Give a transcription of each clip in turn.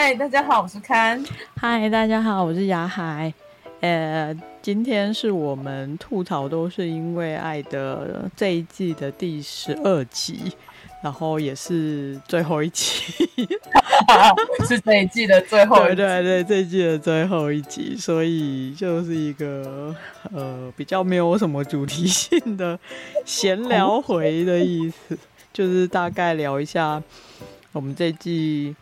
嗨，大家好，我是堪。嗨，大家好，我是雅海。呃，今天是我们吐槽都是因为爱的这一季的第十二集，然后也是最后一集，是这一季的最后一集，对对对，这一季的最后一集，所以就是一个呃比较没有什么主题性的闲聊回的意思，就是大概聊一下我们这季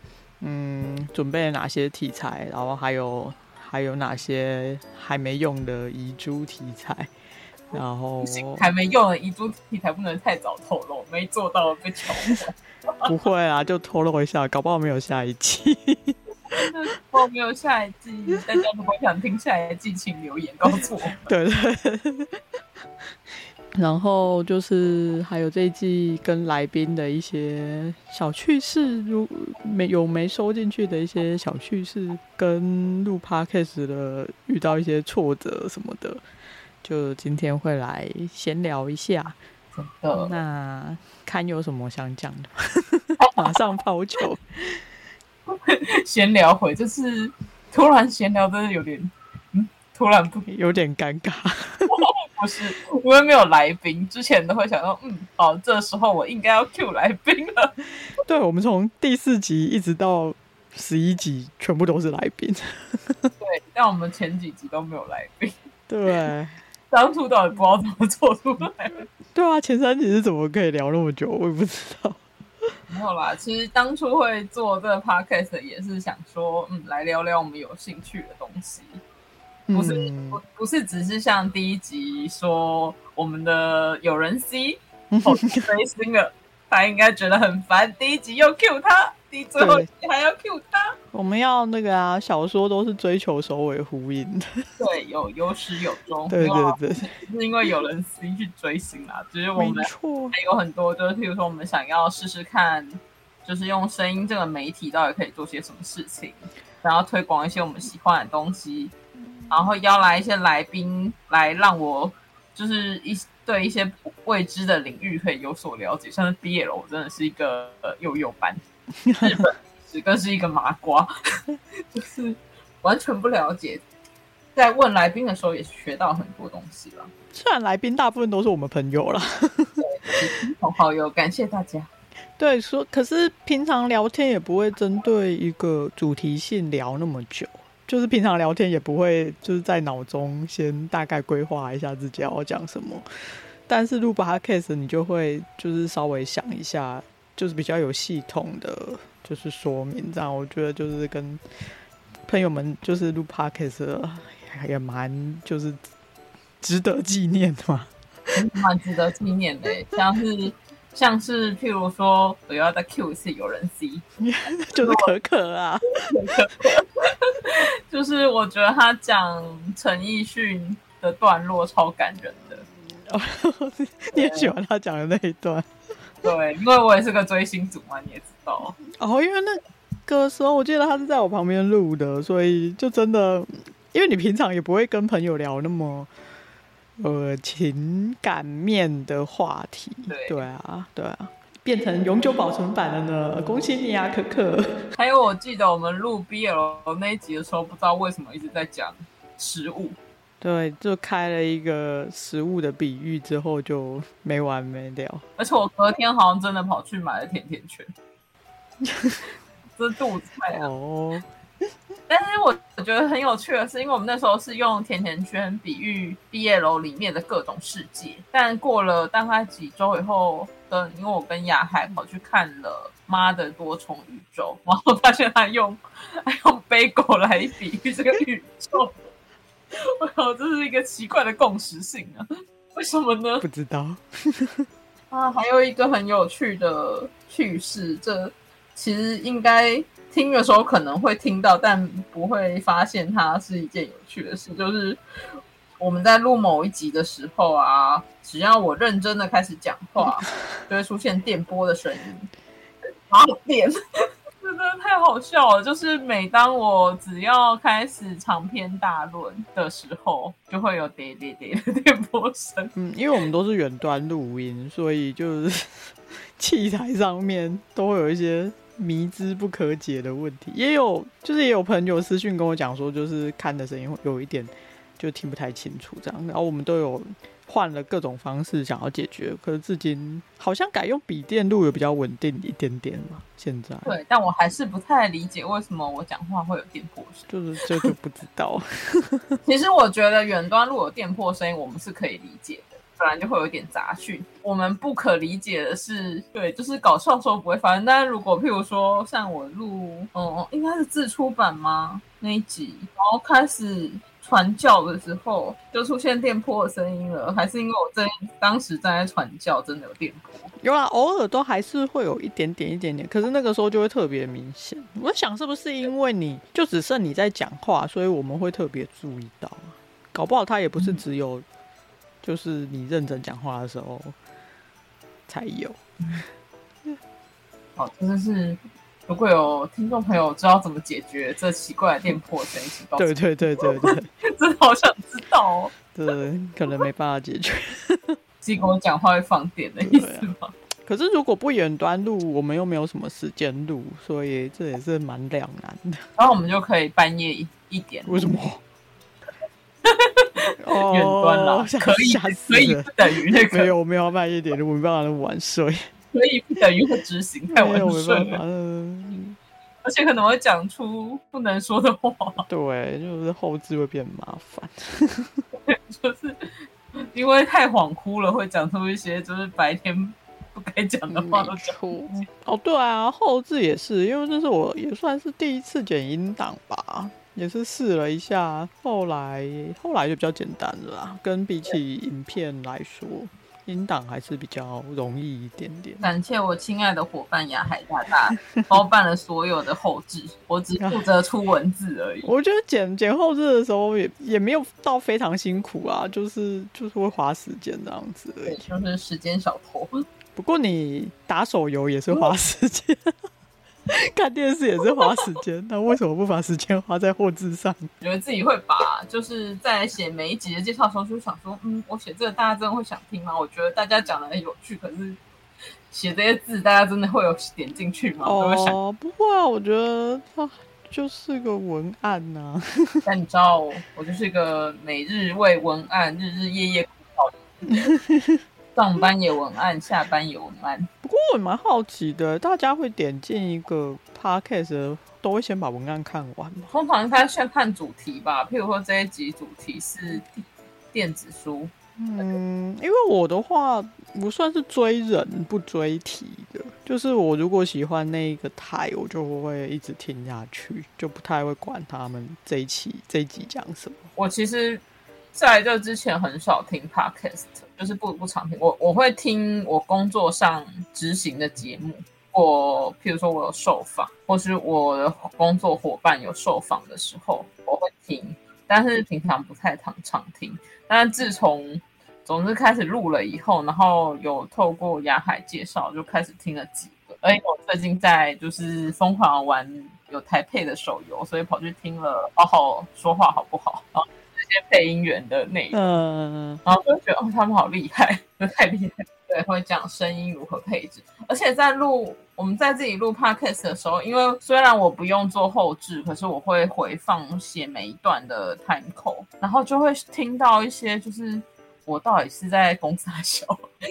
嗯准备了哪些题材，然后还有。还有哪些还没用的遗珠题材？然后还没用的遗珠题材不能太早透露，没做到被求。不会啊，就透露一下，搞不好没有下一季。我 没有下一季，大家如果想听下一季，请留言告诉我。对对。然后就是还有这一季跟来宾的一些小趣事，如没有没收进去的一些小趣事，跟录 podcast 的遇到一些挫折什么的，就今天会来闲聊一下。嗯、那看有什么想讲的，马上抛球。闲聊会就是突然闲聊，真的有点，嗯，突然不有点尴尬。不是，因为没有来宾，之前都会想到，嗯，好，这时候我应该要 Q 来宾了。对，我们从第四集一直到十一集，全部都是来宾。对，但我们前几集都没有来宾。对，当初到底不知道怎么做出来。对啊，前三集是怎么可以聊那么久？我也不知道。没有啦，其实当初会做这个 podcast 也是想说，嗯，来聊聊我们有兴趣的东西。不是不不是只是像第一集说我们的有人 C 追星了，他应该觉得很烦。第一集又 Q 他，第最后一集还要 Q 他。我们要那个啊，小说都是追求首尾呼应的。对，有有始有终。对对对，是因为有人 C 去追星啦。就是我们还有很多，就是譬如说我们想要试试看，就是用声音这个媒体到底可以做些什么事情，然后推广一些我们喜欢的东西。然后邀来一些来宾来让我就是一对一些未知的领域可以有所了解，像是 BL，我真的是一个幼幼班，日本只更是一个麻瓜，就是完全不了解。在问来宾的时候也学到很多东西了。虽然来宾大部分都是我们朋友啦，亲朋好友，感谢大家。对，说可是平常聊天也不会针对一个主题性聊那么久。就是平常聊天也不会，就是在脑中先大概规划一下自己要讲什么，但是录 podcast 你就会就是稍微想一下，就是比较有系统的，就是说明这样。我觉得就是跟朋友们就是录 podcast 也蛮就是值得纪念的嘛，蛮值得纪念的，像是。像是譬如说，我要再 Q 一次有人 C，就是可可啊，就是我觉得他讲陈奕迅的段落超感人的。哦，你也喜欢他讲的那一段？对，因为我也是个追星族嘛，你也知道。哦，因为那个时候我记得他是在我旁边录的，所以就真的，因为你平常也不会跟朋友聊那么。呃，情感面的话题，对对啊，对啊，变成永久保存版了呢！恭喜你啊，可可！还有，我记得我们录 BL 那一集的时候，不知道为什么一直在讲食物，对，就开了一个食物的比喻之后就没完没了。而且我隔天好像真的跑去买了甜甜圈，这肚子太哦。但是我我觉得很有趣的是，因为我们那时候是用甜甜圈比喻毕业楼里面的各种世界，但过了大概几周以后，跟因为我跟雅海跑去看了《妈的多重宇宙》，然后发现他用他用杯狗来比喻这个宇宙，我靠，这是一个奇怪的共识性啊！为什么呢？不知道啊，还有一个很有趣的趣事，这其实应该。听的时候可能会听到，但不会发现它是一件有趣的事。就是我们在录某一集的时候啊，只要我认真的开始讲话，就会出现电波的声音。啊，电，真的太好笑了！就是每当我只要开始长篇大论的时候，就会有喋喋喋的电波声。嗯，因为我们都是远端录音，所以就是 器材上面都会有一些。迷之不可解的问题。也有就是也有朋友私讯跟我讲说，就是看的声音会有一点就听不太清楚这样。然后我们都有。换了各种方式想要解决，可是至今好像改用笔电录也比较稳定一点点嘛。现在对，但我还是不太理解为什么我讲话会有电波声，就是这就不知道。其实我觉得远端录有电波声音，我们是可以理解的，不然就会有点杂讯。我们不可理解的是，对，就是搞笑的时候不会发生，但是如果譬如说像我录，嗯，应该是自出版吗？那一集，然后开始。传教的时候就出现电波的声音了，还是因为我在当时站在传教，真的有电波？有啊，偶尔都还是会有一点点、一点点，可是那个时候就会特别明显。我想是不是因为你就只剩你在讲话，所以我们会特别注意到？搞不好他也不是只有，就是你认真讲话的时候才有。好，真的是。如果有听众朋友知道怎么解决这奇怪的电波声，请告诉我。对对对对对，真的好想知道哦。对，可能没办法解决。是跟我讲话会放电的意思吗？啊？可是如果不远端录，我们又没有什么时间录，所以这也是蛮两难的。然后我们就可以半夜一点。为什么？远端了，可以可以不等于那个没有，我们要慢一点，我没办法那么晚睡。可以不等于会执行太晚睡了，而且可能会讲出不能说的话。对，就是后置会变麻烦。就是因为太恍惚了，会讲出一些就是白天不该讲的话都讲。哦，对啊，后置也是，因为这是我也算是第一次剪音档吧，也是试了一下，后来后来就比较简单了啦，跟比起影片来说。音档还是比较容易一点点。感谢我亲爱的伙伴亚海大大包办了所有的后置，我只负责出文字而已。我觉得剪剪后置的时候也也没有到非常辛苦啊，就是就是会花时间这样子而已。对，就是时间小偷。不过你打手游也是花时间。看电视也是花时间，那为什么不把时间花在货字上？觉得自己会把，就是在写每一集的介绍的时候，就想说，嗯，我写这个大家真的会想听吗？我觉得大家讲的很有趣，可是写这些字，大家真的会有点进去吗？哦，不会啊，我觉得它就是个文案呐、啊。但你知道，我就是一个每日为文案日日夜夜苦。上班有文案，下班有文案。不过我蛮好奇的，大家会点进一个 podcast 都会先把文案看完吗？通常应该先看主题吧。譬如说这一集主题是电子书。嗯，因为我的话不算是追人不追题的，就是我如果喜欢那一个台，我就会一直听下去，就不太会管他们这一期这一集讲什么。我其实在这之前很少听 podcast。就是不不常听，我我会听我工作上执行的节目，我譬如说我有受访，或是我的工作伙伴有受访的时候，我会听，但是平常不太常常听。但是自从总之开始录了以后，然后有透过雅海介绍，就开始听了几个。而且我最近在就是疯狂玩有台配的手游，所以跑去听了好好说话好不好？些配音员的内容，嗯，然后就觉得哦，他们好厉害，太厉害。对，会讲声音如何配置，而且在录我们在自己录 podcast 的时候，因为虽然我不用做后置，可是我会回放写每一段的 time code，然后就会听到一些就是我到底是在公三小，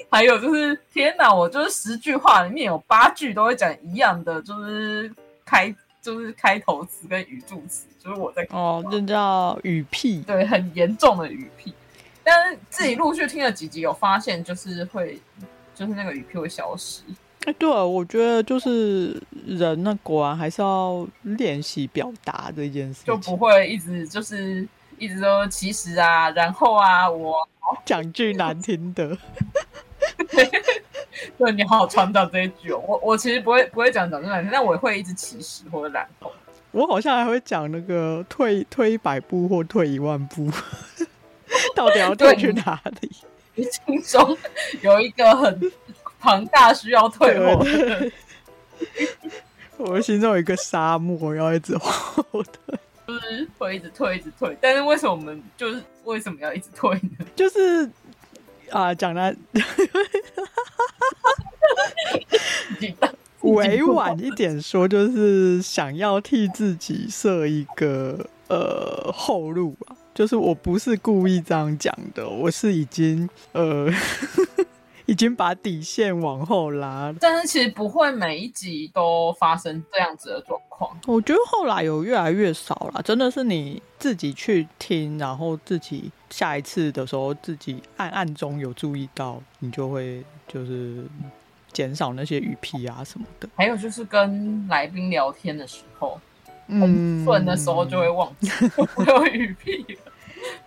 还有就是天哪，我就是十句话里面有八句都会讲一样的，就是开。就是开头词跟语助词，就是我在哦，这叫语癖，对，很严重的语癖。但是自己陆续听了几集，有发现就是会，就是那个语屁会消失。哎、欸，对，我觉得就是人呢，果然还是要练习表达这件事，就不会一直就是一直说其实啊，然后啊，我讲句难听的。对，你好好传达这一句哦。我我其实不会不会讲讲这两句，但我会一直起始或者然后。我好像还会讲那个退退一百步或退一万步，到底要退去哪里？你心中有一个很庞大需要退后的。我心中有一个沙漠要一直后退，就是会一直退一直退。但是为什么我们就是为什么要一直退呢？就是。啊，讲的，委婉一点说，就是想要替自己设一个呃后路吧。就是我不是故意这样讲的，我是已经呃。已经把底线往后拉，但是其实不会每一集都发生这样子的状况。我觉得后来有越来越少了，真的是你自己去听，然后自己下一次的时候自己暗暗中有注意到，你就会就是减少那些语屁啊什么的。还有就是跟来宾聊天的时候，嗯，顺的时候就会忘记 我有语屁了。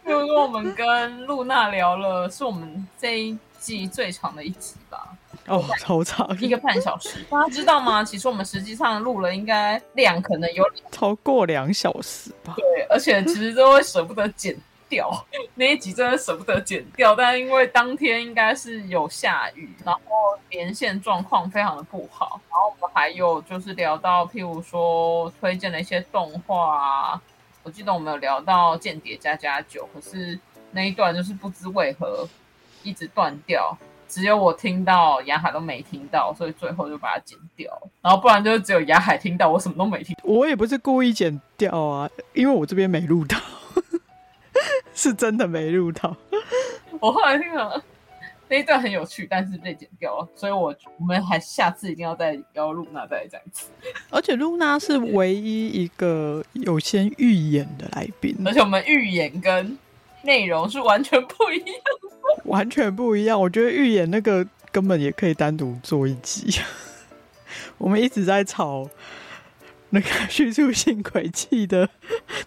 比如说我们跟露娜聊了，是我们这一。记忆最长的一集吧，哦，超长，一个半小时。大家知道吗？其实我们实际上录了，应该量可能有超过两小时吧。对，而且其实都会舍不得剪掉，那一集真的舍不得剪掉。但是因为当天应该是有下雨，然后连线状况非常的不好。然后我们还有就是聊到，譬如说推荐的一些动画啊，我记得我们有聊到《间谍加加酒》，可是那一段就是不知为何。一直断掉，只有我听到，雅海都没听到，所以最后就把它剪掉。然后不然就只有雅海听到，我什么都没听。我也不是故意剪掉啊，因为我这边没录到，是真的没录到。我后来听了那一段很有趣，但是被剪掉了，所以我我们还下次一定要再邀露娜再来讲一次。而且露娜是唯一一个有先预演的来宾，而且我们预演跟内容是完全不一样。完全不一样，我觉得预演那个根本也可以单独做一集。我们一直在吵那个叙述性轨迹的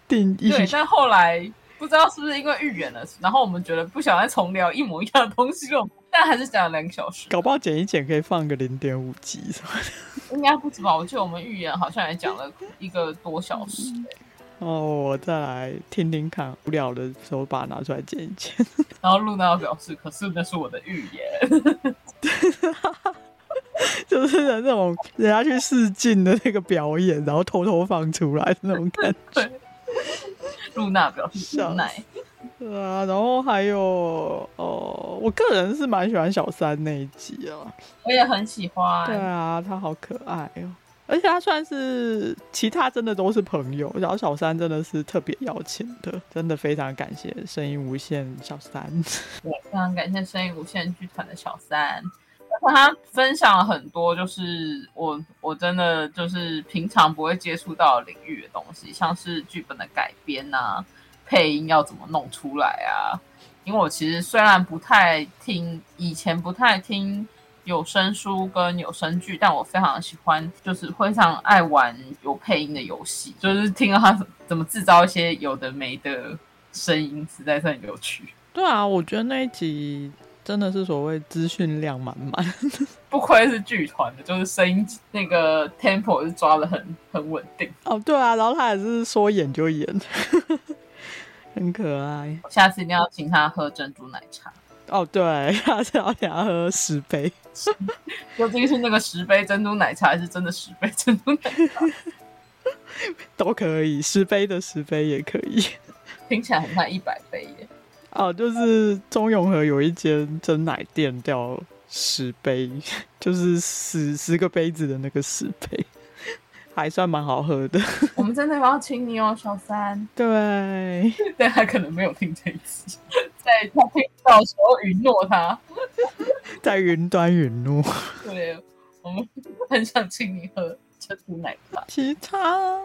定义，对，但后来不知道是不是因为预演了，然后我们觉得不想再重聊一模一样的东西了，但还是讲了两个小时，搞不好剪一剪可以放个零点五集什么的，应该不止吧？我记得我们预演好像也讲了一个多小时，欸。哦，我再来听听看，无聊的时候把它拿出来剪一剪。然后露娜表示：“可是那是我的预言，就是那种人家去试镜的那个表演，然后偷偷放出来的那种感觉。”露娜表示无奈。对啊，然后还有哦，我个人是蛮喜欢小三那一集啊，我也很喜欢。对啊，他好可爱哦。而且他算是其他真的都是朋友，然后小三真的是特别邀请的，真的非常感谢声音无限小三，对，非常感谢声音无限剧团的小三，他分享了很多，就是我我真的就是平常不会接触到领域的东西，像是剧本的改编啊，配音要怎么弄出来啊，因为我其实虽然不太听，以前不太听。有声书跟有声剧，但我非常喜欢，就是非常爱玩有配音的游戏，就是听到他怎么制造一些有的没的声音，实在是很有趣。对啊，我觉得那一集真的是所谓资讯量满满，不愧是剧团的，就是声音那个 tempo 是抓的很很稳定。哦，对啊，然后他也是说演就演，很可爱。下次一定要请他喝珍珠奶茶。哦，对，下次要给他喝十杯，究竟是那个十杯珍珠奶茶，还是真的十杯珍珠奶茶？都可以，十杯的十杯也可以。听起来很像一百杯耶。哦，就是中永和有一间真奶店叫十杯，就是十十个杯子的那个十杯。还算蛮好喝的，我们真的要请你哦，小三。对，但他可能没有听这一次，在他听到的时候允诺他，在云端允诺。对，我们很想请你喝珍珠奶茶。其他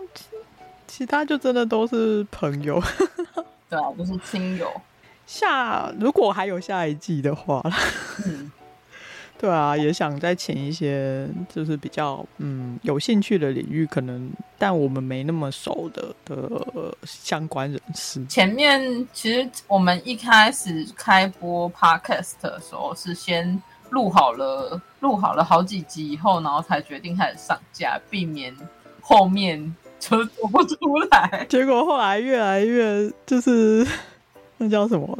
其他就真的都是朋友，对啊，都是亲友。下如果还有下一季的话，嗯。对啊，也想再请一些就是比较嗯有兴趣的领域，可能但我们没那么熟的的相关人士。前面其实我们一开始开播 Podcast 的时候，是先录好了录好了好几集以后，然后才决定开始上架，避免后面就做不出来。结果后来越来越就是 那叫什么？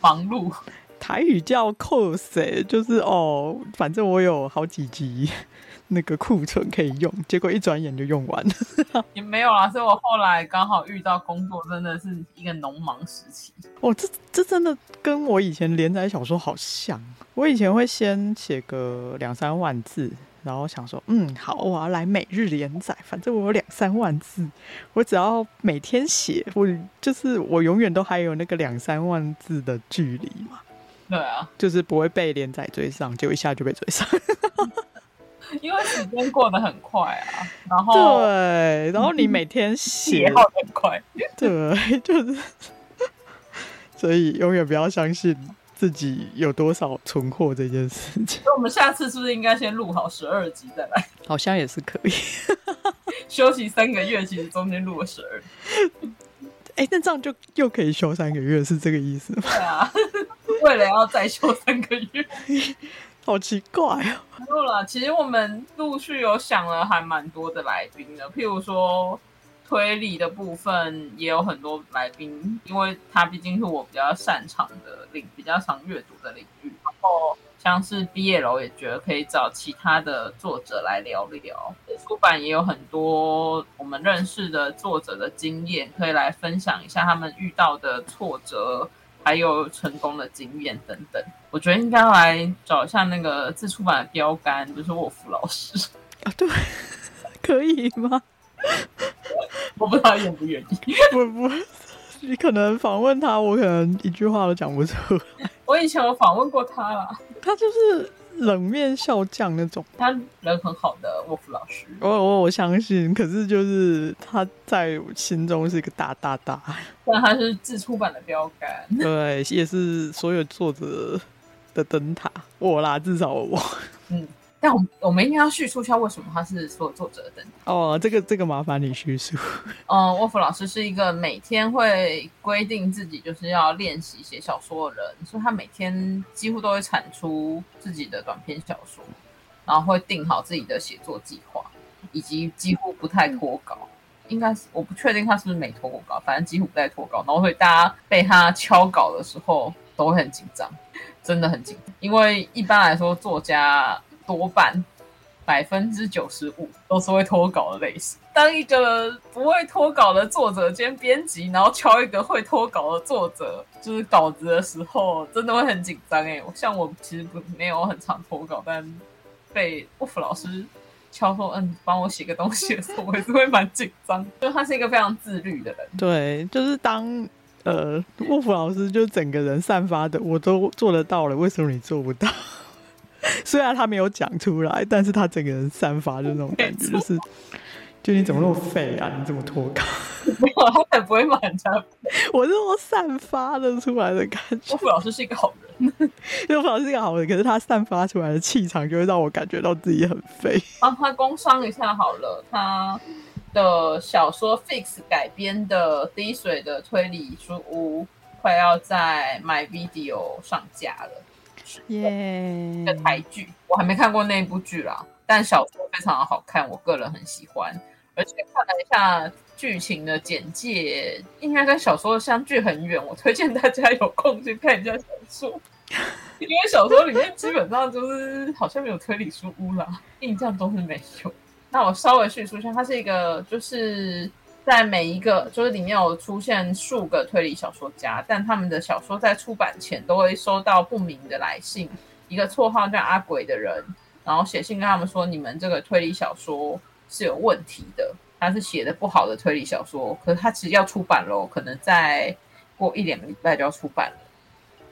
忙碌。台语叫 cos，就是哦，反正我有好几集 那个库存可以用，结果一转眼就用完了。也没有啦，所以我后来刚好遇到工作，真的是一个农忙时期。哦，这这真的跟我以前连载小说好像。我以前会先写个两三万字。然后想说，嗯，好，我要来每日连载，反正我有两三万字，我只要每天写，我就是我永远都还有那个两三万字的距离嘛。对啊，就是不会被连载追上，就一下就被追上。因为时间过得很快啊，然后对，然后你每天写 也好很快，对，就是，所以永远不要相信。自己有多少存货这件事情，那我们下次是不是应该先录好十二集再来？好像也是可以，休息三个月，其实中间录了十二。哎、欸，那这样就又可以休三个月，是这个意思吗？对啊，为了要再休三个月，好奇怪哦。没有啦，其实我们陆续有想了还蛮多的来宾的，譬如说。推理的部分也有很多来宾，因为他毕竟是我比较擅长的领，比较常阅读的领域。然后像是毕业楼也觉得可以找其他的作者来聊一聊。出版也有很多我们认识的作者的经验，可以来分享一下他们遇到的挫折，还有成功的经验等等。我觉得应该来找一下那个自出版的标杆，就是沃夫老师 啊，对，可以吗？我不知道他愿不愿意。不不，你可能访问他，我可能一句话都讲不出来。我以前有访问过他啦，他就是冷面笑匠那种，他人很好的沃夫老师。我我我相信，可是就是他在我心中是一个大大大，但他是自出版的标杆，对，也是所有作者的灯塔。我啦，至少我，嗯。但我我们应该要叙述一下为什么他是所有作者的哦。这个这个麻烦你叙述。嗯，沃夫老师是一个每天会规定自己就是要练习写小说的人，所以他每天几乎都会产出自己的短篇小说，然后会定好自己的写作计划，以及几乎不太脱稿。应该是我不确定他是不是没脱过稿，反正几乎不太脱稿。然后所以大家被他敲稿的时候都会很紧张，真的很紧张，因为一般来说作家。多半百分之九十五都是会脱稿的类型。当一个不会脱稿的作者兼编辑，然后敲一个会脱稿的作者就是稿子的时候，真的会很紧张哎。像我其实不没有很常脱稿，但被沃夫老师敲说嗯，帮我写个东西的时候，我也是会蛮紧张。就他是一个非常自律的人。对，就是当呃沃夫老师就整个人散发的，我都做得到了，为什么你做不到？虽然他没有讲出来，但是他整个人散发的那种感觉，就是，就你怎么那么废啊？你怎么脱稿？没有，他才不会骂人家。我是说散发的出来的感觉。沃夫老师是一个好人，沃夫老师是一个好人，可是他散发出来的气场，就会让我感觉到自己很废。帮他工商一下好了，他的小说 Fix 改编的《滴水的推理书屋》快要在 MyVideo 上架了。耶的台剧我还没看过那一部剧啦，但小说非常的好看，我个人很喜欢。而且看了一下剧情的简介，应该跟小说的相距很远。我推荐大家有空去看一下小说，因为小说里面基本上就是好像没有推理书屋啦，印象中是没有。那我稍微叙述一下，它是一个就是。在每一个就是里面有出现数个推理小说家，但他们的小说在出版前都会收到不明的来信，一个绰号叫阿鬼的人，然后写信跟他们说，你们这个推理小说是有问题的，他是写的不好的推理小说，可是他其实要出版喽，可能再过一两个礼拜就要出版了。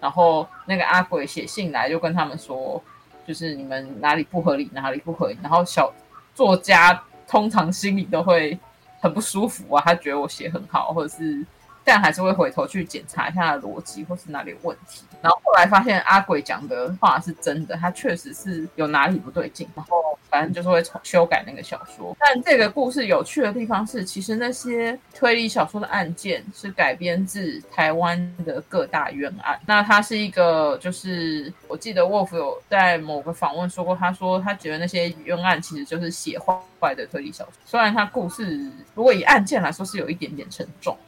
然后那个阿鬼写信来就跟他们说，就是你们哪里不合理，哪里不合理。然后小作家通常心里都会。很不舒服啊，他觉得我写很好，或者是，但还是会回头去检查一下逻辑或是哪里有问题。然后后来发现阿鬼讲的话是真的，他确实是有哪里不对劲。然后反正就是会重修改那个小说。但这个故事有趣的地方是，其实那些推理小说的案件是改编自台湾的各大冤案。那他是一个，就是我记得沃夫有在某个访问说过，他说他觉得那些冤案其实就是写坏坏的推理小说。虽然他故事如果以案件来说是有一点点沉重，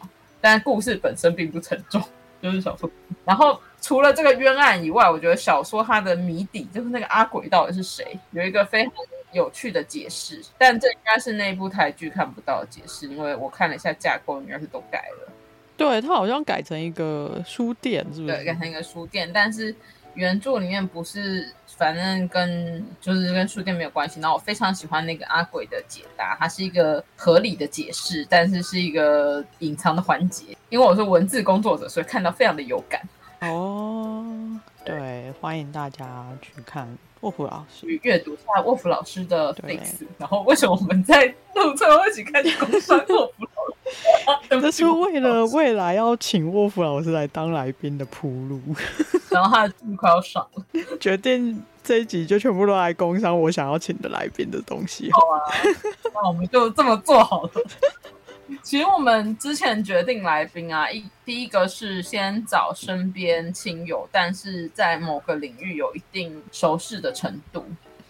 但故事本身并不沉重，就是小说。然后除了这个冤案以外，我觉得小说它的谜底就是那个阿鬼到底是谁，有一个非常有趣的解释。但这应该是那部台剧看不到的解释，因为我看了一下架构，应该是都改了。对，它好像改成一个书店，是不是？对，改成一个书店，但是原著里面不是。反正跟就是跟书店没有关系。然后我非常喜欢那个阿鬼的解答，它是一个合理的解释，但是是一个隐藏的环节。因为我是文字工作者，所以看到非常的有感。哦，对，欢迎大家去看沃夫老师，去阅读一下沃夫老师的 face。然后为什么我们在录最后一起开始公关沃夫老师？这是为了未来要请沃夫老师来当来宾的铺路。然后他的剧快要爽了，决定这一集就全部都来工商我想要请的来宾的东西。好啊，那我们就这么做好了。其实我们之前决定来宾啊，一第一个是先找身边亲友，但是在某个领域有一定熟识的程度，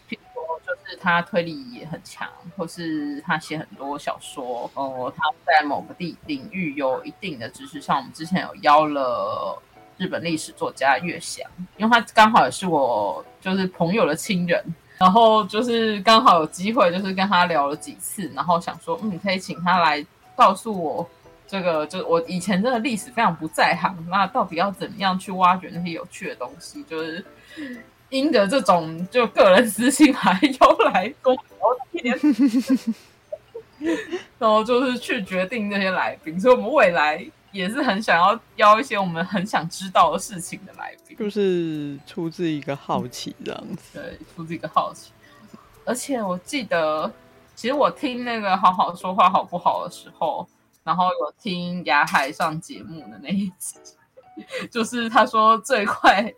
譬如说就是他推理也很强，或是他写很多小说，哦，他在某个地领域有一定的知识。像我们之前有邀了。日本历史作家月翔，因为他刚好也是我就是朋友的亲人，然后就是刚好有机会，就是跟他聊了几次，然后想说，嗯，可以请他来告诉我这个，就是我以前真的历史非常不在行，那到底要怎么样去挖掘那些有趣的东西？就是因着这种就个人私心还邀来跟我聊天，然后就是去决定那些来宾，所以我们未来。也是很想要邀一些我们很想知道的事情的来宾，就是出自一个好奇这样子。对，出自一个好奇。而且我记得，其实我听那个好好说话好不好的时候，然后有听雅海上节目的那一集，就是他说最快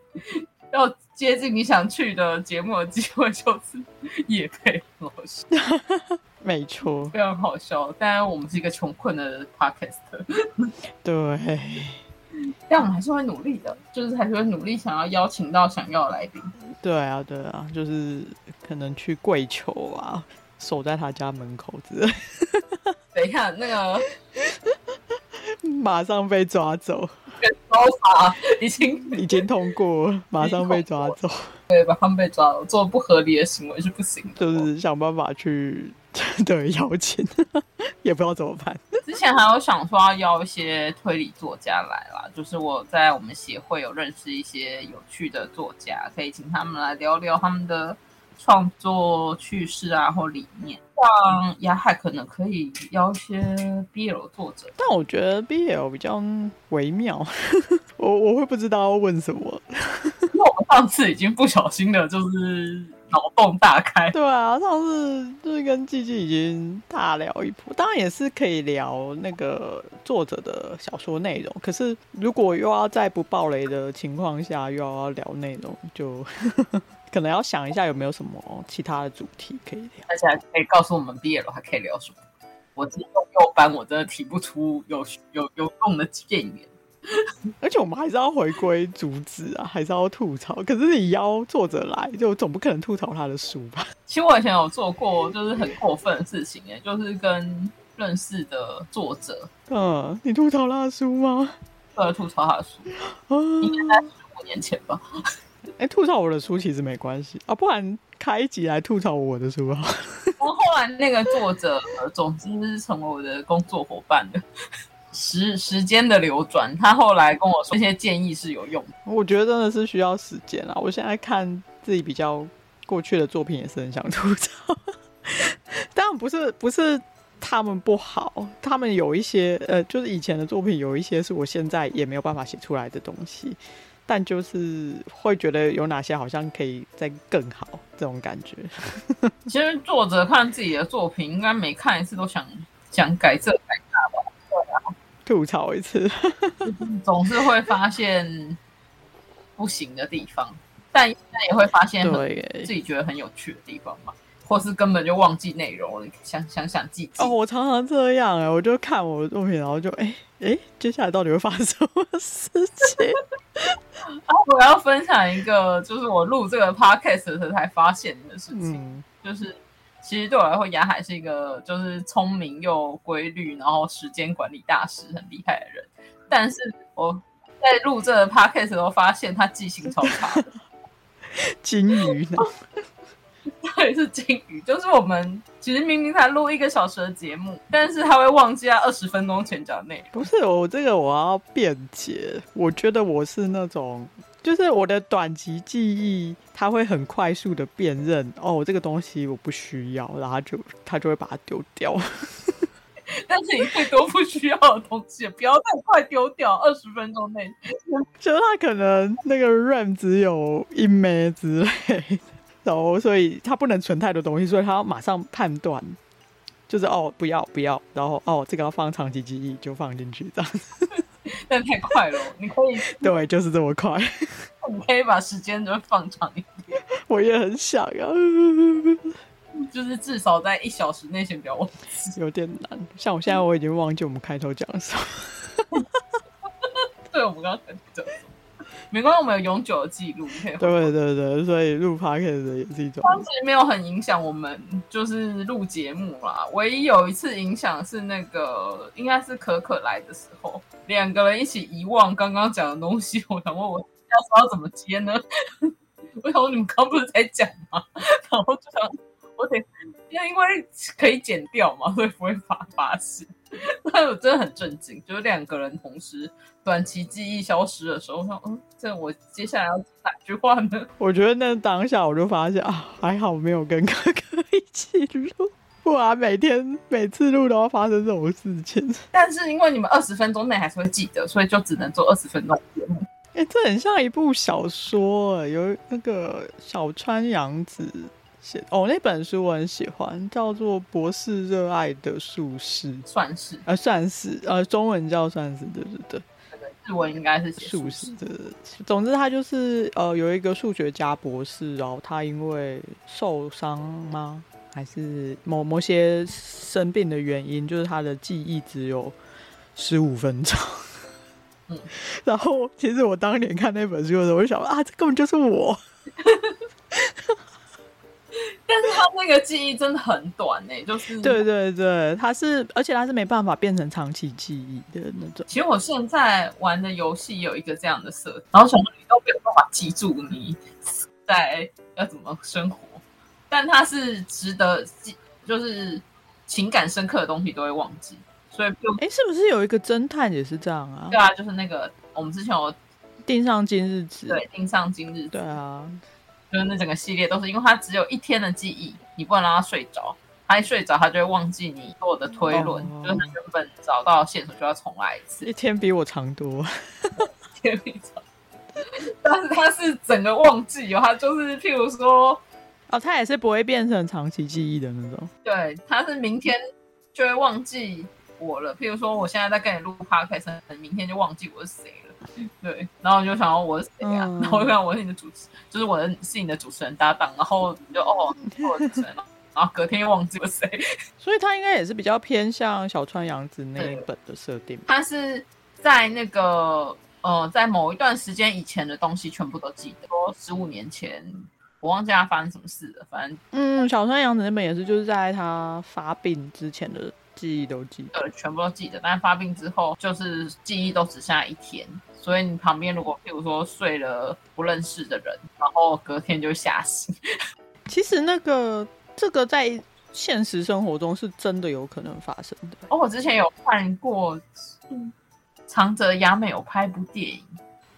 要接近你想去的节目的机会就是业配老师。没错，非常好笑。当然，我们是一个穷困的 podcast，对，但我们还是会努力的，就是还是会努力想要邀请到想要的来宾。对啊，对啊，就是可能去跪求啊，守在他家门口之类。等一下，那个 马上被抓走，已经已经通过，马上被抓走。对，把他们被抓走，做不合理的行为是不行的，就是想办法去。对，邀请也不知道怎么办。之前还有想说要邀一些推理作家来啦，就是我在我们协会有认识一些有趣的作家，可以请他们来聊聊他们的创作趣事啊或理念。像雅海可能可以邀一些 BL 作者，但我觉得 BL 比较微妙，我我会不知道要问什么。因为我们上次已经不小心的，就是。脑洞大开，对啊，上次就是跟季季已经大聊一波，当然也是可以聊那个作者的小说内容。可是如果又要在不暴雷的情况下又要聊内容，就 可能要想一下有没有什么其他的主题可以聊。而且还可以告诉我们毕业了还可以聊什么？我自己用幼班，我真的提不出有 有有用的建言。而且我们还是要回归主旨啊，还是要吐槽。可是你邀作者来，就总不可能吐槽他的书吧？其实我以前有做过，就是很过分的事情，哎，就是跟认识的作者，嗯，你吐槽他的书吗？对，吐槽他的书，应该在十五年前吧。哎，吐槽我的书其实没关系啊，不然开一集来吐槽我的书啊。然后后来那个作者，总之是成为我的工作伙伴的。时时间的流转，他后来跟我说这些建议是有用的。我觉得真的是需要时间啊！我现在看自己比较过去的作品，也是很想吐槽。当然不是不是他们不好，他们有一些呃，就是以前的作品有一些是我现在也没有办法写出来的东西，但就是会觉得有哪些好像可以再更好这种感觉。其实作者看自己的作品，应该每看一次都想想改这改那吧。吐槽一次，总是会发现不行的地方，但也会发现自己觉得很有趣的地方嘛，或是根本就忘记内容了，想想想记记。哦，我常常这样哎、欸，我就看我的作品，然后就哎哎、接下来到底会发生什么事情？然后我要分享一个，就是我录这个 podcast 的时候才发现的事情，嗯、就是。其实对我来说，雅海是一个就是聪明又规律，然后时间管理大师，很厉害的人。但是我在录这个 podcast 的时候发现他记性超差的，金鱼呢？对，是金鱼。就是我们其实明明才录一个小时的节目，但是他会忘记在二十分钟前讲的内容。不是我这个我要辩解，我觉得我是那种，就是我的短期记忆，他会很快速的辨认哦，这个东西我不需要，然后他就他就会把它丢掉。但是你最多不需要的东西，不要太快丢掉。二十分钟内，就是他可能那个 RAM 只有一枚之类，然后所以他不能存太多东西，所以他要马上判断，就是哦不要不要，然后哦这个要放长期记忆就放进去这样。但太快了，你可以 对，就是这么快。你可以把时间就放长一点。我也很想啊。就是至少在一小时内先不要忘记，有点难。像我现在我已经忘记我们开头讲什么。对，我们刚才讲什么？没关系，我们有永久的记录。对对对，所以录 podcast 也是一种。当时没有很影响我们，就是录节目啦。唯一有一次影响是那个，应该是可可来的时候，两个人一起遗忘刚刚讲的东西。我想问我要说要怎么接呢？我想问你们刚不是在讲吗？然后就想。我得，因为因为可以剪掉嘛，所以不会发发现。但我真的很震惊，就是两个人同时短期记忆消失的时候，我想，嗯，这我接下来要哪句话呢？我觉得那当下我就发现啊，还好没有跟哥哥一起录，不然每天每次录都要发生这种事情。但是因为你们二十分钟内还是会记得，所以就只能做二十分钟节目。哎、欸，这很像一部小说，有那个小川洋子。哦，那本书我很喜欢，叫做《博士热爱的术士》，算是呃，算是呃，中文叫算是，对对对，日文应该是术士的。总之，他就是呃，有一个数学家博士，然后他因为受伤吗，还是某某些生病的原因，就是他的记忆只有十五分钟。嗯，然后其实我当年看那本书的时候，我就想啊，这根本就是我。但是他那个记忆真的很短呢、欸，就是对对对，他是，而且他是没办法变成长期记忆的那种。其实我现在玩的游戏有一个这样的设定，然后什么你都没有办法记住你在要怎么生活，但他是值得记，就是情感深刻的东西都会忘记。所以就，哎，是不是有一个侦探也是这样啊？对啊，就是那个我们之前有定上今日子，对，定上今日子，对啊。就是那整个系列都是，因为他只有一天的记忆，你不能让他睡着，他一睡着，他就会忘记你做的推论，哦、就是他原本找到线索就要重来一次。一天比我长多，一天比长，但是他是整个忘记哦，他就是譬如说，哦，他也是不会变成长期记忆的那种。对，他是明天就会忘记我了，譬如说我现在在跟你录 podcast，明天就忘记我是谁了。对，然后我就想到我是谁啊？嗯、然后我就想我是你的主持，就是我的是你的主持人搭档。然后你就哦，我主持人，然后隔天又忘记了谁。所以他应该也是比较偏向小川洋子那一本的设定。他是在那个呃，在某一段时间以前的东西全部都记得。说十五年前，我忘记他发生什么事了。反正嗯，小川洋子那本也是，就是在他发病之前的记忆都记得，对，全部都记得。但是发病之后，就是记忆都只剩下一天。所以你旁边如果譬如说睡了不认识的人，然后隔天就吓醒。其实那个这个在现实生活中是真的有可能发生的。哦，我之前有看过，嗯，长泽雅美有拍一部电影，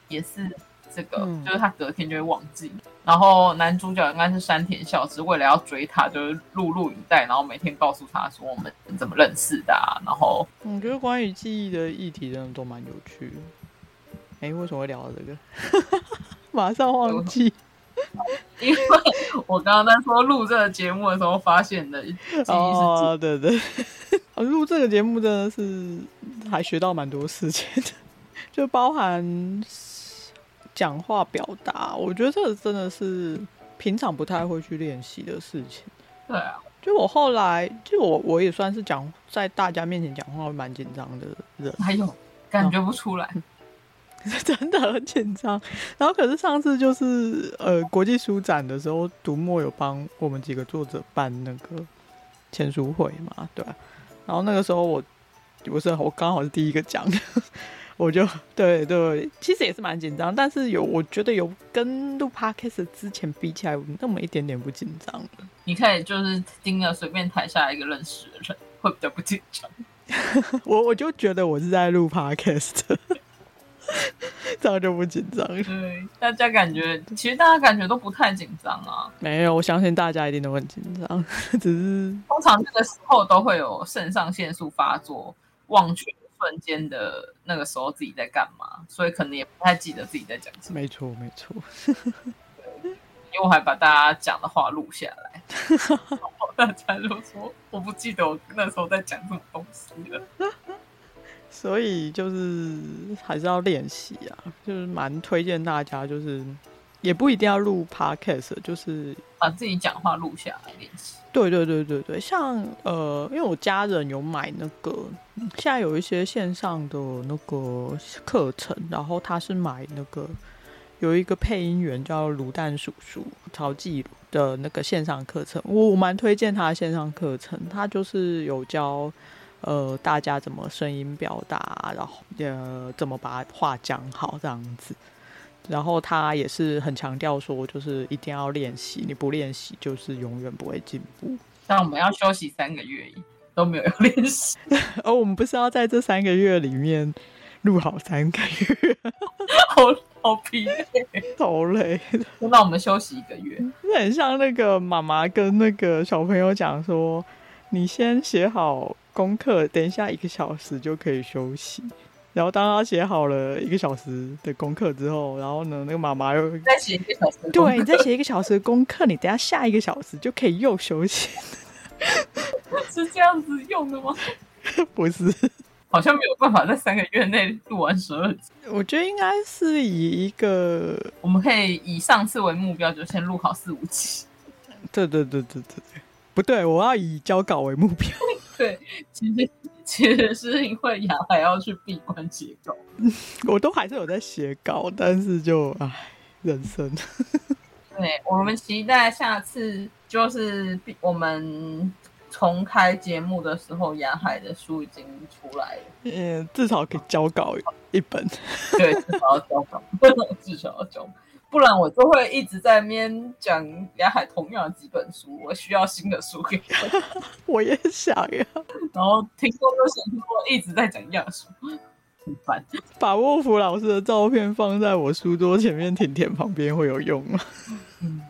也是这个，嗯、就是他隔天就会忘记。然后男主角应该是山田孝之，为了要追他，就是录录影带，然后每天告诉他说我们怎么认识的啊。然后我觉得关于记忆的议题真的都蛮有趣的。哎、欸，为什么会聊到这个？马上忘记，因为我刚刚在说录这个节目的时候发现的记忆是哦，对对，录这个节目真的是还学到蛮多事情的，就包含讲话表达，我觉得这个真的是平常不太会去练习的事情。对啊，就我后来，就我我也算是讲在大家面前讲话蛮紧张的人，还有感觉不出来。哦 真的很紧张，然后可是上次就是呃国际书展的时候，读墨有帮我们几个作者办那个签书会嘛，对吧？然后那个时候我不是我刚好是第一个讲的，我就 对对，其实也是蛮紧张，但是有我觉得有跟录 podcast 之前比起来，那么一点点不紧张了。你可以就是盯着随便台下一个认识的人，会比较不紧张。我我就觉得我是在录 podcast。这样就不紧张。对，大家感觉其实大家感觉都不太紧张啊。没有，我相信大家一定都很紧张，只是通常这个时候都会有肾上腺素发作，忘却瞬间的那个时候自己在干嘛，所以可能也不太记得自己在讲什么。没错，没错。因为我还把大家讲的话录下来，然后大家就说我不记得我那时候在讲什么东西了。所以就是还是要练习啊，就是蛮推荐大家，就是也不一定要录 podcast，就是把自己讲话录下来练习。对对对对对，像呃，因为我家人有买那个，现在有一些线上的那个课程，然后他是买那个有一个配音员叫卤蛋叔叔曹记的那个线上课程，我蛮推荐他线上课程，他就是有教。呃，大家怎么声音表达，然后呃，怎么把话讲好这样子。然后他也是很强调说，就是一定要练习，你不练习就是永远不会进步。但我们要休息三个月，都没有要练习。而 我们不是要在这三个月里面录好三个月，好好疲累，好累。那我们休息一个月，很像那个妈妈跟那个小朋友讲说，你先写好。功课等一下一个小时就可以休息，然后当他写好了一个小时的功课之后，然后呢，那个妈妈又再写一个小时，对，你再写一个小时的功课，你等下下一个小时就可以又休息，是这样子用的吗？不是，好像没有办法在三个月内录完十二集。我觉得应该是以一个，我们可以以上次为目标，就先录好四五集。对对对对对对，不对，我要以交稿为目标。对，其实其实是因为雅还要去闭关写稿，我都还是有在写稿，但是就唉，人生。对，我们期待下次就是我们重开节目的时候，雅海的书已经出来了。嗯，至少可以交稿一本。对，至少要交稿，至少要交稿。不然我就会一直在那边讲雅海同样的几本书，我需要新的书给我。我也想呀。然后听说就想说一直在讲一样的书。把沃夫老师的照片放在我书桌前面，甜甜旁边会有用吗？嗯，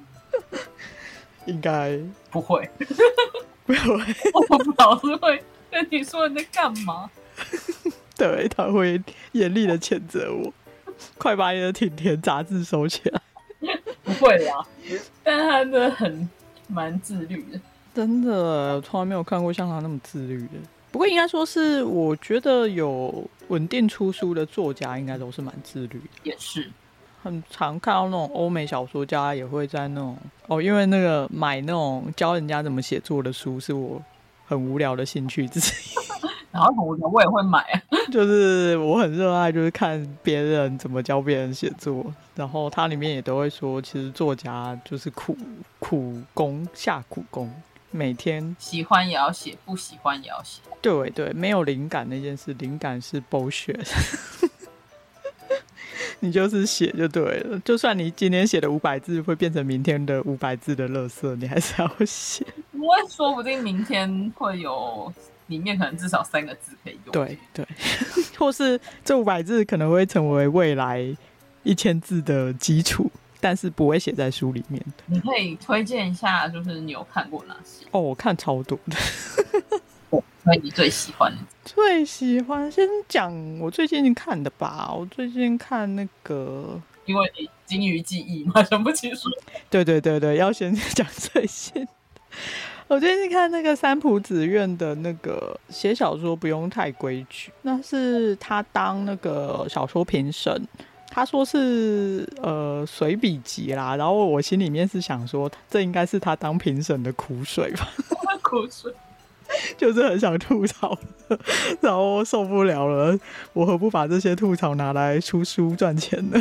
应该不会。不会。我不老师会跟你说你在干嘛？对，他会严厉的谴责我。快把你的挺甜杂志收起来！不会啦，但他真的很蛮自律的，真的，我从来没有看过像他那么自律的。不过应该说是，我觉得有稳定出书的作家，应该都是蛮自律的。也是，很常看到那种欧美小说家也会在那种哦，因为那个买那种教人家怎么写作的书，是我很无聊的兴趣之一。然后我我也会买啊，就是我很热爱，就是看别人怎么教别人写作。然后它里面也都会说，其实作家就是苦苦工下苦功，每天喜欢也要写，不喜欢也要写。对对，没有灵感那件事，灵感是 bullshit。你就是写就对了，就算你今天写的五百字会变成明天的五百字的垃圾，你还是要写。我说不定明天会有。里面可能至少三个字可以用。对对，或是这五百字可能会成为未来一千字的基础，但是不会写在书里面的。你可以推荐一下，就是你有看过哪些？哦，我看超多的。所以你最喜欢？最喜欢先讲我最近看的吧。我最近看那个，因为你金鱼记忆嘛，想不起书。对对对对，要先讲最新。我最近看那个三浦子苑的那个写小说不用太规矩，那是他当那个小说评审，他说是呃随笔集啦，然后我心里面是想说，这应该是他当评审的苦水吧，苦水，就是很想吐槽，然后受不了了，我何不把这些吐槽拿来出书赚钱呢？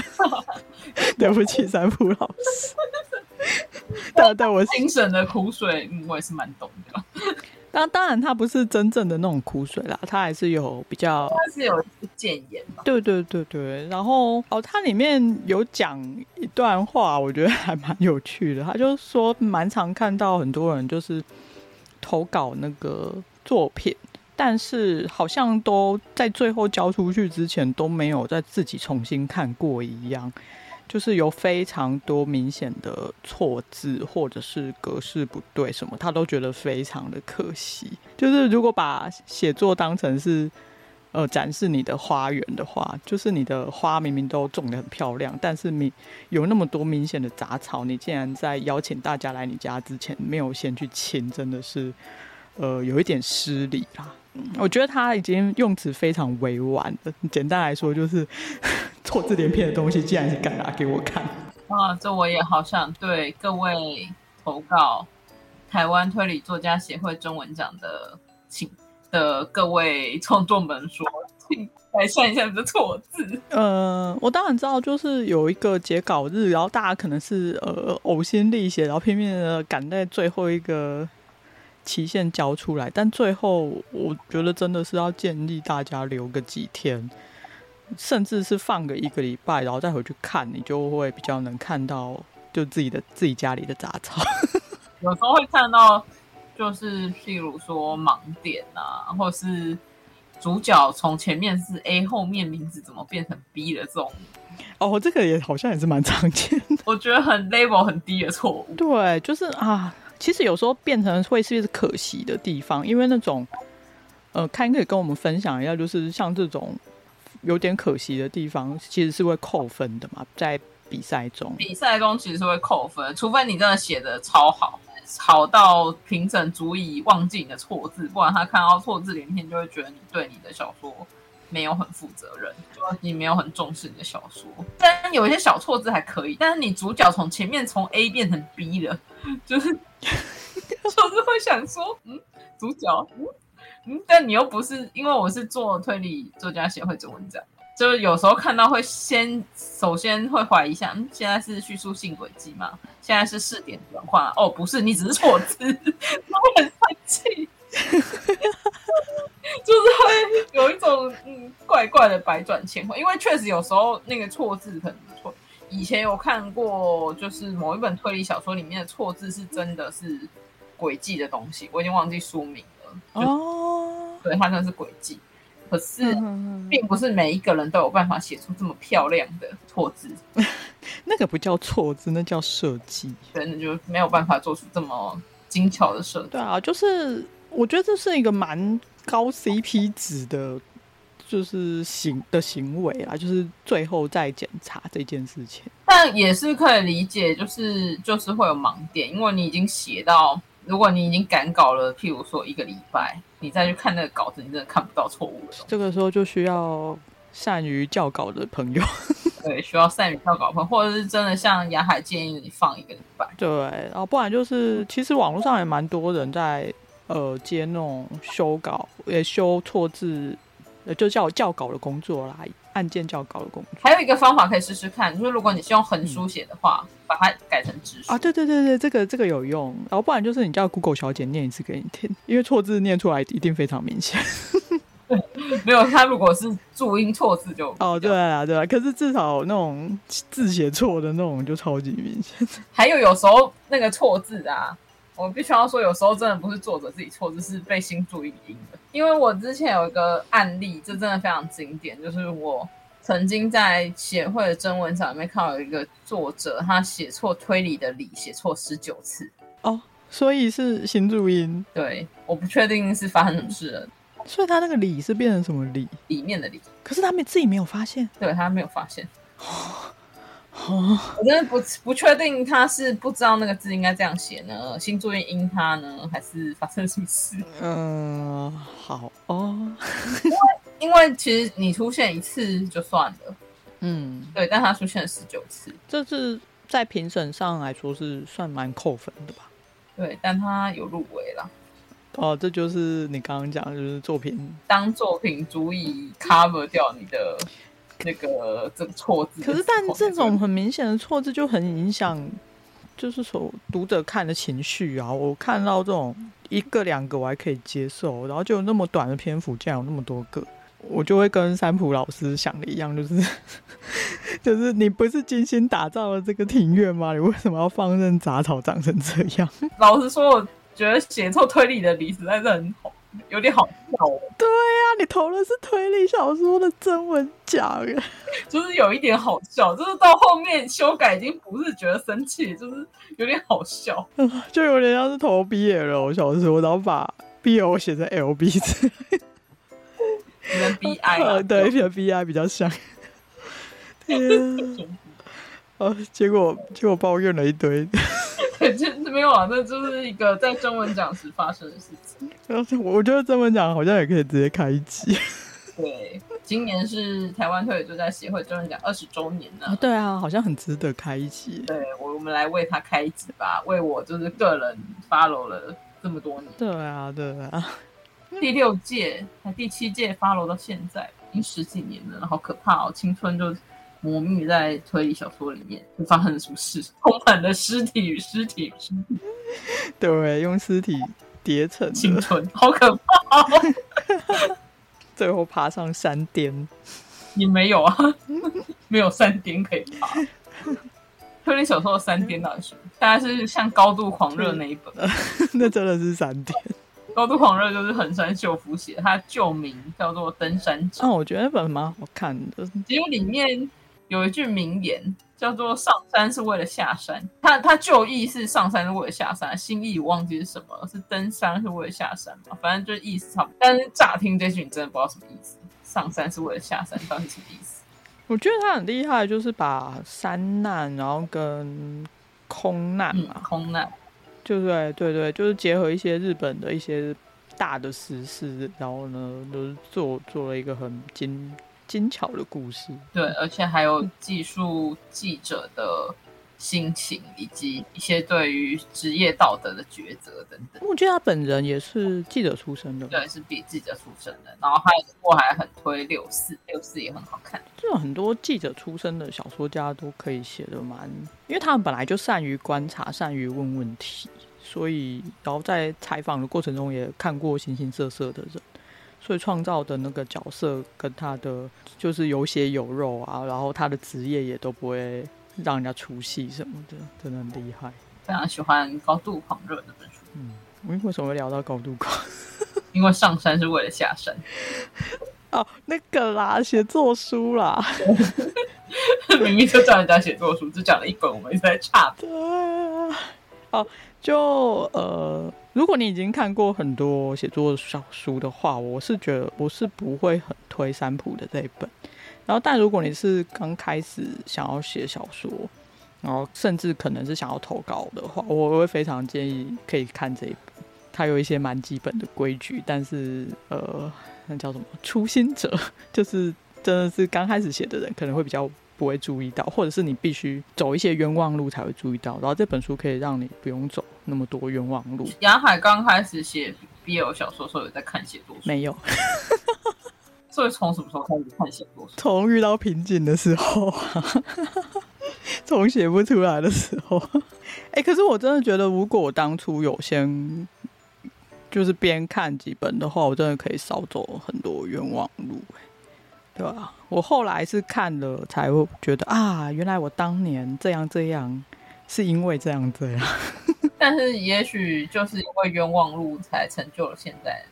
对不起，三浦老师。但但我 精神的苦水，嗯，我也是蛮懂的。当当然，他不是真正的那种苦水啦，他还是有比较，他是有建言嘛。对对对对，然后哦，他里面有讲一段话，我觉得还蛮有趣的。他就说，蛮常看到很多人就是投稿那个作品，但是好像都在最后交出去之前都没有再自己重新看过一样。就是有非常多明显的错字，或者是格式不对什么，他都觉得非常的可惜。就是如果把写作当成是呃展示你的花园的话，就是你的花明明都种的很漂亮，但是你有那么多明显的杂草，你竟然在邀请大家来你家之前没有先去清，真的是呃有一点失礼啦。我觉得他已经用词非常委婉了。简单来说，就是 错字连篇的东西，竟然是敢拿给我看。啊，这我也好想对各位投稿台湾推理作家协会中文奖的请的各位创作们说，请改善一下你的错字。呃，我当然知道，就是有一个截稿日，然后大家可能是呃呕心沥血，然后拼命的赶在最后一个。期限交出来，但最后我觉得真的是要建议大家留个几天，甚至是放个一个礼拜，然后再回去看，你就会比较能看到就自己的自己家里的杂草。有时候会看到，就是譬如说盲点啊，或是主角从前面是 A，后面名字怎么变成 B 的这种。哦，这个也好像也是蛮常见的。我觉得很 level 很低的错误。对，就是啊。其实有时候变成会是可惜的地方，因为那种，呃，看可以跟我们分享一下，就是像这种有点可惜的地方，其实是会扣分的嘛，在比赛中。比赛中其实是会扣分，除非你真的写的超好，好到评审足以忘记你的错字，不然他看到错字连篇就会觉得你对你的小说没有很负责任，就你没有很重视你的小说。但有一些小错字还可以，但是你主角从前面从 A 变成 B 了，就是。就是会想说，嗯，主角，嗯嗯，但你又不是，因为我是做推理作家协会征文奖，就是有时候看到会先首先会怀疑一下，嗯，现在是叙述性轨迹吗？现在是视点转换？哦，不是，你只是错字，我很生气，就是会有一种嗯怪怪的百转千回，因为确实有时候那个错字很错。以前有看过，就是某一本推理小说里面的错字是真的是。诡计的东西，我已经忘记书名了。哦，对，它真的是诡计，可是并不是每一个人都有办法写出这么漂亮的错字。那个不叫错字，那叫设计。真的就没有办法做出这么精巧的设计。对啊，就是我觉得这是一个蛮高 CP 值的，就是行的行为啊，就是最后再检查这件事情。但也是可以理解，就是就是会有盲点，因为你已经写到。如果你已经赶稿了，譬如说一个礼拜，你再去看那个稿子，你真的看不到错误的。这个时候就需要善于校稿的朋友，对，需要善于校稿的朋友，或者是真的像杨海建议你放一个礼拜，对，然后不然就是，其实网络上也蛮多人在呃接那种修稿，也修错字，就叫校稿的工作啦。案件较高的工具，还有一个方法可以试试看，就是如果你是用横书写的话，嗯、把它改成直书啊。对对对对，这个这个有用。然后不然就是你叫 Google 小姐念一次给你听，因为错字念出来一定非常明显。没有，他如果是注音错字就哦，对啊对啊。可是至少那种字写错的那种就超级明显。还有有时候那个错字啊。我必须要说，有时候真的不是作者自己错，就是被新注音的。因为我之前有一个案例，这真的非常经典，就是我曾经在协会的征文上面看到有一个作者，他写错推理的理，写错十九次。哦，所以是新注音？对，我不确定是发生什么事了。所以他那个理是变成什么理？里面的理。可是他们自己没有发现？对，他没有发现。哦，我真的不不确定他是不知道那个字应该这样写呢，新注音阴他呢，还是发生什么事？嗯、呃，好哦，因为因为其实你出现一次就算了，嗯，对，但他出现了十九次，这是在评审上来说是算蛮扣分的吧？对，但他有入围了。哦，这就是你刚刚讲，就是作品当作品足以 cover 掉你的。那个这个错字，可是但这种很明显的错字就很影响，就是说读者看的情绪啊。我看到这种一个两个我还可以接受，然后就那么短的篇幅，竟然有那么多个，我就会跟三浦老师想的一样，就是 就是你不是精心打造了这个庭院吗？你为什么要放任杂草长成这样？老实说，我觉得写错推理的理实在是很好。有点好笑哦。对呀、啊，你投的是推理小说的征文奖，就是有一点好笑，就是到后面修改已经不是觉得生气，就是有点好笑，就有点像是投 BL 小说，然后把 BL 写成 LB 字，跟 BI 对，跟 BI 比较像。天啊，结果结果抱怨了一堆。就没有啊，那就是一个在中文奖时发生的事情。我觉得中文奖好像也可以直接开一集。对，今年是台湾推理作家协会中文奖二十周年呢。对啊，好像很值得开一集。对，我我们来为他开一集吧，为我就是个人 follow 了这么多年。对啊，对啊。第六届还第七届 follow 到现在，已经十几年了，好可怕哦！青春就。魔秘在推理小说里面会发生什么事？充满了尸体与尸体与尸体。对，用尸体叠成青春，好可怕、哦！最后爬上山巅，你没有啊？没有山巅可以爬。推理小说的山巅来说，大概是像《高度狂热》那一本，那真的是山巅。《高度狂热》就是横山秀夫写，他旧名叫做《登山者》。哦，我觉得那本蛮好看的，因为里面。有一句名言叫做“上山是为了下山”，他他旧意是上山是为了下山，新意我忘记是什么了，是登山是为了下山嘛？反正就是意思差不多。但是乍听这句你真的不知道什么意思，“上山是为了下山”到底什么意思？我觉得他很厉害，就是把山难然后跟空难嘛，嗯、空难，就对对对，就是结合一些日本的一些大的时事，然后呢，都、就是做做了一个很精。精巧的故事，对，而且还有技术记者的心情，以及一些对于职业道德的抉择等等。我觉得他本人也是记者出身的，对，是比记者出身的。然后他我还很推六四，六四也很好看。就很多记者出身的小说家都可以写的蛮，因为他们本来就善于观察，善于问问题，所以然后在采访的过程中也看过形形色色的人。所以创造的那个角色跟他的就是有血有肉啊，然后他的职业也都不会让人家出戏什么的，真的很厉害。非常喜欢《高度狂热》这本书。嗯，我为什么会聊到高度狂？因为上山是为了下山。哦，那个啦，写作书啦。明明就叫人家写作书，只讲了一本，我们一直在差。对啊。哦，就呃。如果你已经看过很多写作小书的话，我是觉得我是不会很推三浦的这一本。然后，但如果你是刚开始想要写小说，然后甚至可能是想要投稿的话，我会非常建议可以看这一本。它有一些蛮基本的规矩，但是呃，那叫什么？初心者 就是真的是刚开始写的人可能会比较。不会注意到，或者是你必须走一些冤枉路才会注意到。然后这本书可以让你不用走那么多冤枉路。亚海刚开始写 BL 小说的时候有在看写作书？没有。所以从什么时候开始看写作书？从遇到瓶颈的时候啊，从写不出来的时候。哎、欸，可是我真的觉得，如果我当初有先就是边看几本的话，我真的可以少走很多冤枉路。对吧？我后来是看了才会觉得啊，原来我当年这样这样，是因为这样这样。但是也许就是因为冤枉路才成就了现在。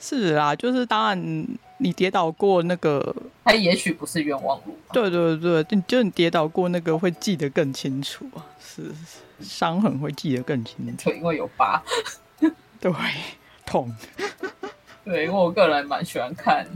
是啊，就是当然你跌倒过那个，它也许不是冤枉路。对对对，就就你跌倒过那个会记得更清楚啊，是伤痕会记得更清楚，因为有疤。对，痛。对，因为我个人蛮喜欢看。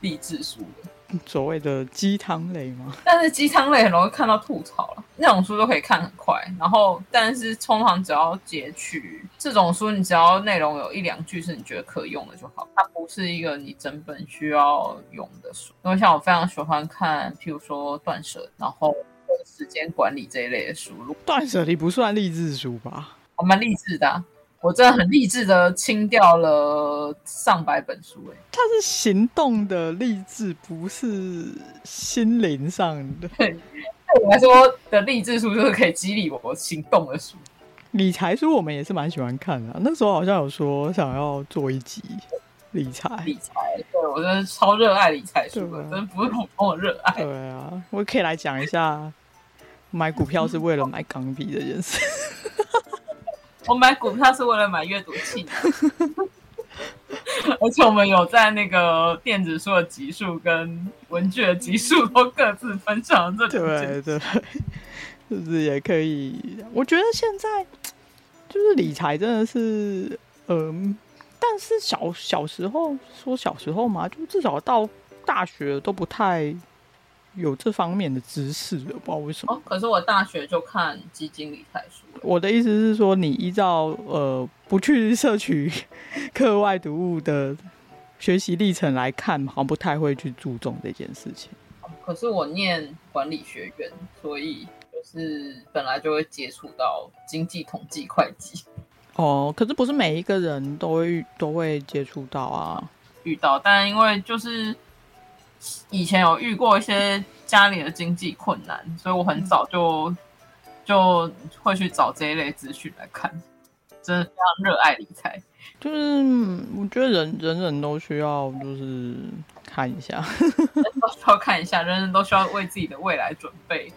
励志书的，所谓的鸡汤类吗？但是鸡汤类很容易看到吐槽了，那种书都可以看很快。然后，但是通常只要截取这种书，你只要内容有一两句是你觉得可以用的就好，它不是一个你整本需要用的书。因为像我非常喜欢看，譬如说断舍，然后时间管理这一类的书。断舍离不算励志书吧？还蛮励志的啊。我真的很励志的清掉了上百本书，哎，它是行动的励志，不是心灵上的。对，对我来说的励志书就是可以激励我行动的书。理财书我们也是蛮喜欢看的，那时候好像有说想要做一集理财。理财，对，我真的超热爱理财书的，真的不是普通的热爱。对啊，我可以来讲一下，买股票是为了买钢笔这件事。我买股票是为了买阅读器。而且我们有在那个电子书的集数跟文具的集数都各自分享这对对，是不是也可以？我觉得现在就是理财真的是，嗯，但是小小时候说小时候嘛，就至少到大学都不太有这方面的知识我，不知道为什么。哦，可是我大学就看基金理财书。我的意思是说，你依照呃不去摄取课外读物的学习历程来看，好像不太会去注重这件事情。可是我念管理学院，所以就是本来就会接触到经济统计会计。哦，可是不是每一个人都会都会接触到啊，遇到，但因为就是以前有遇过一些家里的经济困难，所以我很早就。就会去找这一类资讯来看，真的非常热爱理财。就是我觉得人人人都需要，就是看一下，都 需要看一下，人人都需要为自己的未来准备。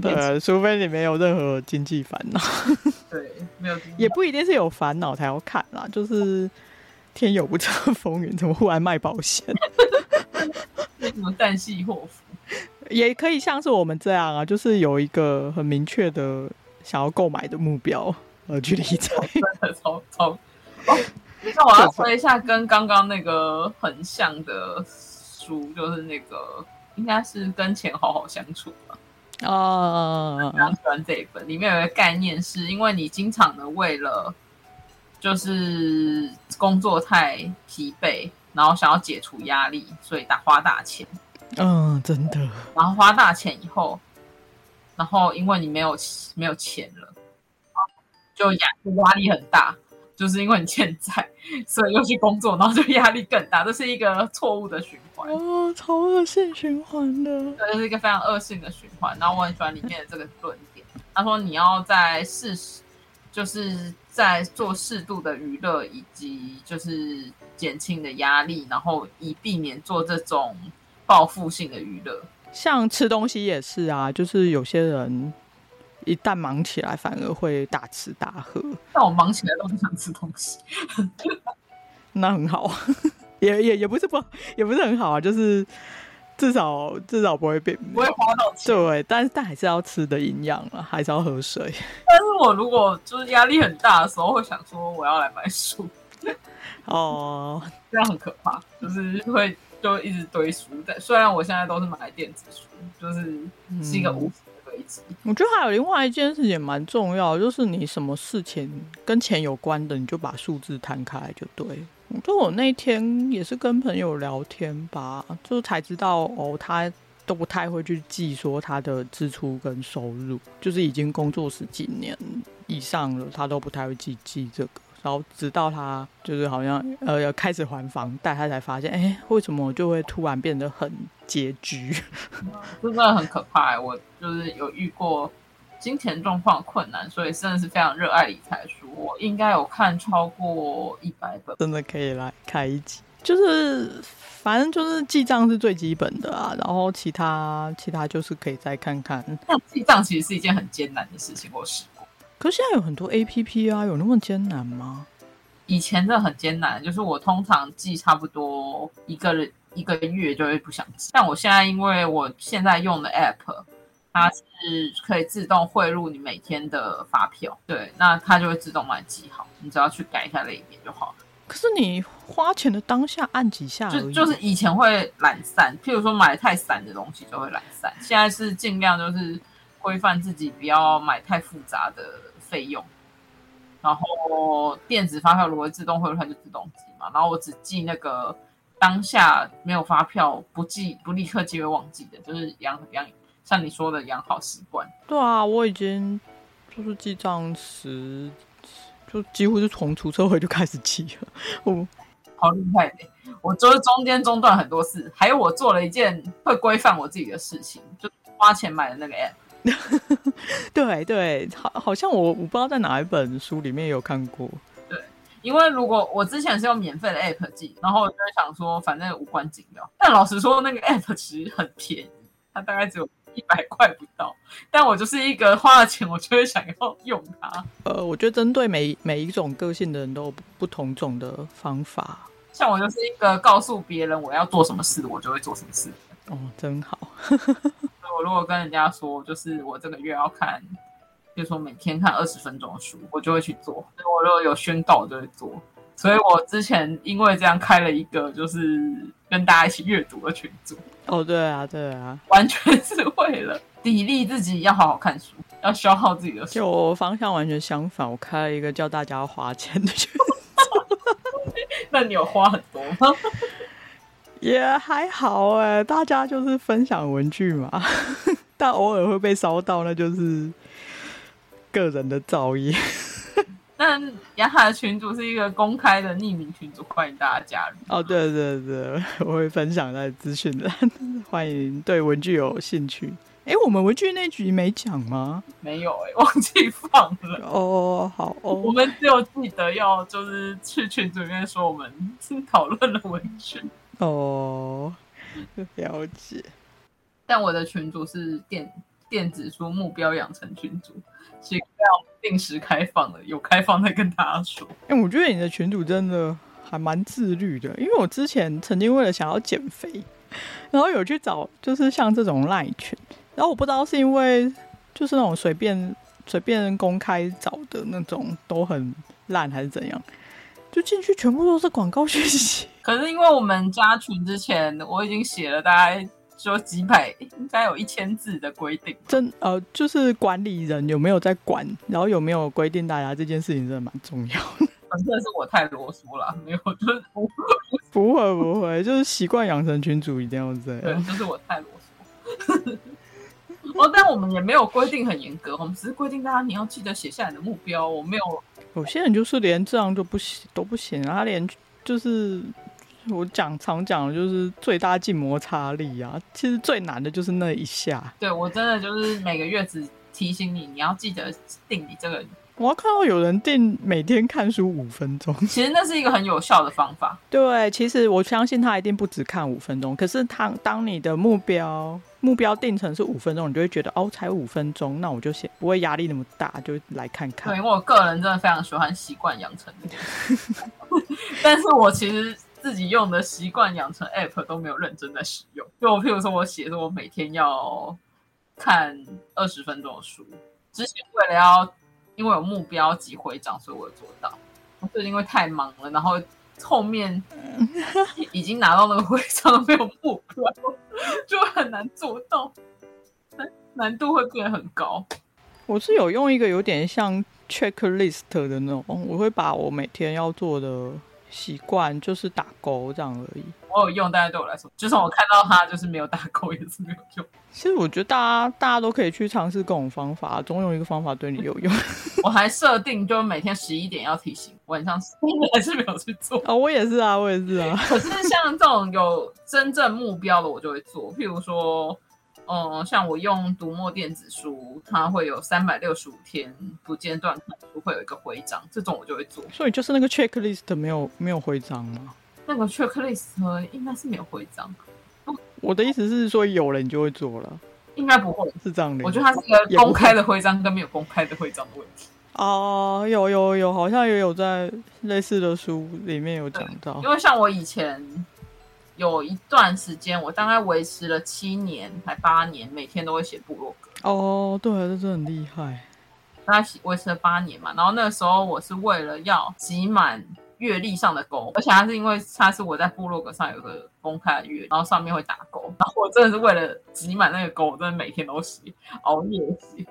对，除非你没有任何经济烦恼。对，没有，也不一定是有烦恼才要看啦。就是天有不测风云，怎么忽然卖保险？什么旦夕祸福？也可以像是我们这样啊，就是有一个很明确的想要购买的目标而去理财。真的超超。哦，那我要说一下跟刚刚那个很像的书，就是那个应该是跟钱好好相处吧。哦，非常喜欢这一本，里面有一个概念是，因为你经常的为了就是工作太疲惫，然后想要解除压力，所以打花大钱。嗯，真的。然后花大钱以后，然后因为你没有没有钱了，就压压力很大，就是因为你欠债，所以又去工作，然后就压力更大，这是一个错误的循环。哦，超恶性循环的，这是一个非常恶性的循环。然后我很喜欢里面的这个论点，他说你要在适，就是在做适度的娱乐，以及就是减轻的压力，然后以避免做这种。报复性的娱乐，像吃东西也是啊，就是有些人一旦忙起来，反而会大吃大喝。但我忙起来都不想吃东西，那很好，也也也不是不，也不是很好啊，就是至少至少不会变，不会花到钱。对，但但还是要吃的营养啊，还是要喝水。但是我如果就是压力很大的时候，会想说我要来买书。哦，这样很可怕，就是会。就一直堆书，但虽然我现在都是买电子书，就是是一个无。我觉得还有另外一件事情蛮重要，就是你什么事情跟钱有关的，你就把数字摊开来就对。就我那天也是跟朋友聊天吧，就才知道哦，他都不太会去记说他的支出跟收入，就是已经工作十几年以上了，他都不太会记记这个。然后直到他就是好像呃要开始还房贷，他才发现，哎，为什么我就会突然变得很拮据？真的很可怕。我就是有遇过金钱状况困难，所以真的是非常热爱理财书。我应该有看超过一百本，真的可以来开一集。就是反正就是记账是最基本的啊，然后其他其他就是可以再看看。那记账其实是一件很艰难的事情，我试过。可是现在有很多 APP 啊，有那么艰难吗？以前真的很艰难，就是我通常记差不多一个人一个月就会不想记。但我现在因为我现在用的 App，它是可以自动汇入你每天的发票，对，那它就会自动帮你记好，你只要去改一下类别就好了。可是你花钱的当下按几下，就就是以前会懒散，譬如说买太散的东西就会懒散，现在是尽量就是规范自己，不要买太复杂的。费用，然后电子发票如果自动汇入，它就自动记嘛。然后我只记那个当下没有发票不记不立刻记会忘记的，就是养养像你说的养好习惯。对啊，我已经就是记账时就几乎是从出社会就开始记了。我好厉害的，我就是中间中断很多次，还有我做了一件会规范我自己的事情，就花钱买的那个 app。对对，好，好像我我不知道在哪一本书里面有看过。对，因为如果我之前是用免费的 app 记，然后我就会想说，反正无关紧要。但老实说，那个 app 其实很便宜，它大概只有一百块不到。但我就是一个花了钱，我就会想要用它。呃，我觉得针对每每一种个性的人都有不同种的方法。像我就是一个告诉别人我要做什么事，我就会做什么事。哦，真好。我如果跟人家说，就是我这个月要看，比如说每天看二十分钟的书，我就会去做。我如果有宣告，我就会做。所以我之前因为这样开了一个，就是跟大家一起阅读的群组。哦，对啊，对啊，完全是为了砥砺自己要好好看书，要消耗自己的书。就我方向完全相反，我开了一个叫大家要花钱的群。那你有花很多吗？也、还好哎，大家就是分享文具嘛，但偶尔会被烧到，那就是个人的造业。但雅海的群组是一个公开的匿名群组，欢迎大家加入。哦，对对对，我会分享在资讯栏，欢迎对文具有兴趣。哎，我们文具那局没讲吗？没有哎，忘记放了。哦，好哦，我们只有记得要就是去群组里面说我们是讨论了文具。哦，了解。但我的群主是电电子书目标养成群组，其实要定时开放的，有开放再跟大家说。哎、欸，我觉得你的群主真的还蛮自律的，因为我之前曾经为了想要减肥，然后有去找就是像这种赖群。然后我不知道是因为就是那种随便随便公开找的那种都很烂，还是怎样，就进去全部都是广告讯息。可是因为我们加群之前，我已经写了大概说几百，应该有一千字的规定。真呃，就是管理人有没有在管，然后有没有规定大家这件事情，真的蛮重要的。反正是我太啰嗦了，没有，就是不不会不会，就是习惯养成群主一定要这样。对，就是我太啰嗦。哦，但我们也没有规定很严格，我们只是规定大家你要记得写下你的目标。我没有，有些人就是连这样就不行都不行啊，他连就是我讲常讲的就是最大静摩擦力啊，其实最难的就是那一下。对，我真的就是每个月只提醒你，你要记得定你这个。我要看到有人定每天看书五分钟，其实那是一个很有效的方法。对，其实我相信他一定不只看五分钟。可是他当你的目标目标定成是五分钟，你就会觉得哦，才五分钟，那我就先不会压力那么大，就来看看。对，因为我个人真的非常喜欢习惯养成的，但是我其实自己用的习惯养成 App 都没有认真在使用。就我譬如说，我写说我每天要看二十分钟的书，之前为了要。因为有目标及回涨，所以我有做到。最近因为太忙了，然后后面已经拿到那个徽章，没有目标，就很难做到，难度会变很高。我是有用一个有点像 checklist 的那种，我会把我每天要做的习惯就是打勾这样而已。我有用，但是对我来说，就算我看到它就是没有打勾，也是没有用。其实我觉得大家大家都可以去尝试各种方法，总有一个方法对你有用。我还设定就每天十一点要提醒，晚上 还是没有去做。啊、哦，我也是啊，我也是啊。可是像这种有真正目标的，我就会做。譬如说，嗯，像我用读墨电子书，它会有三百六十五天不间断看书，会有一个徽章，这种我就会做。所以就是那个 checklist 没有没有徽章吗？那个 checklist 应该是没有徽章。我的意思是说，有了你就会做了，应该不会是这样的。我觉得它是一个公开的徽章跟没有公开的徽章的问题。哦，有有有，好像也有在类似的书里面有讲到。因为像我以前有一段时间，我大概维持了七年还八年，每天都会写部落格。哦，对，这真的很厉害。大概维持了八年嘛，然后那个时候我是为了要集满。月历上的勾，而且它是因为它是我在部落格上有个公开的月，然后上面会打勾，然后我真的是为了挤满那个勾，我真的每天都写，熬夜写。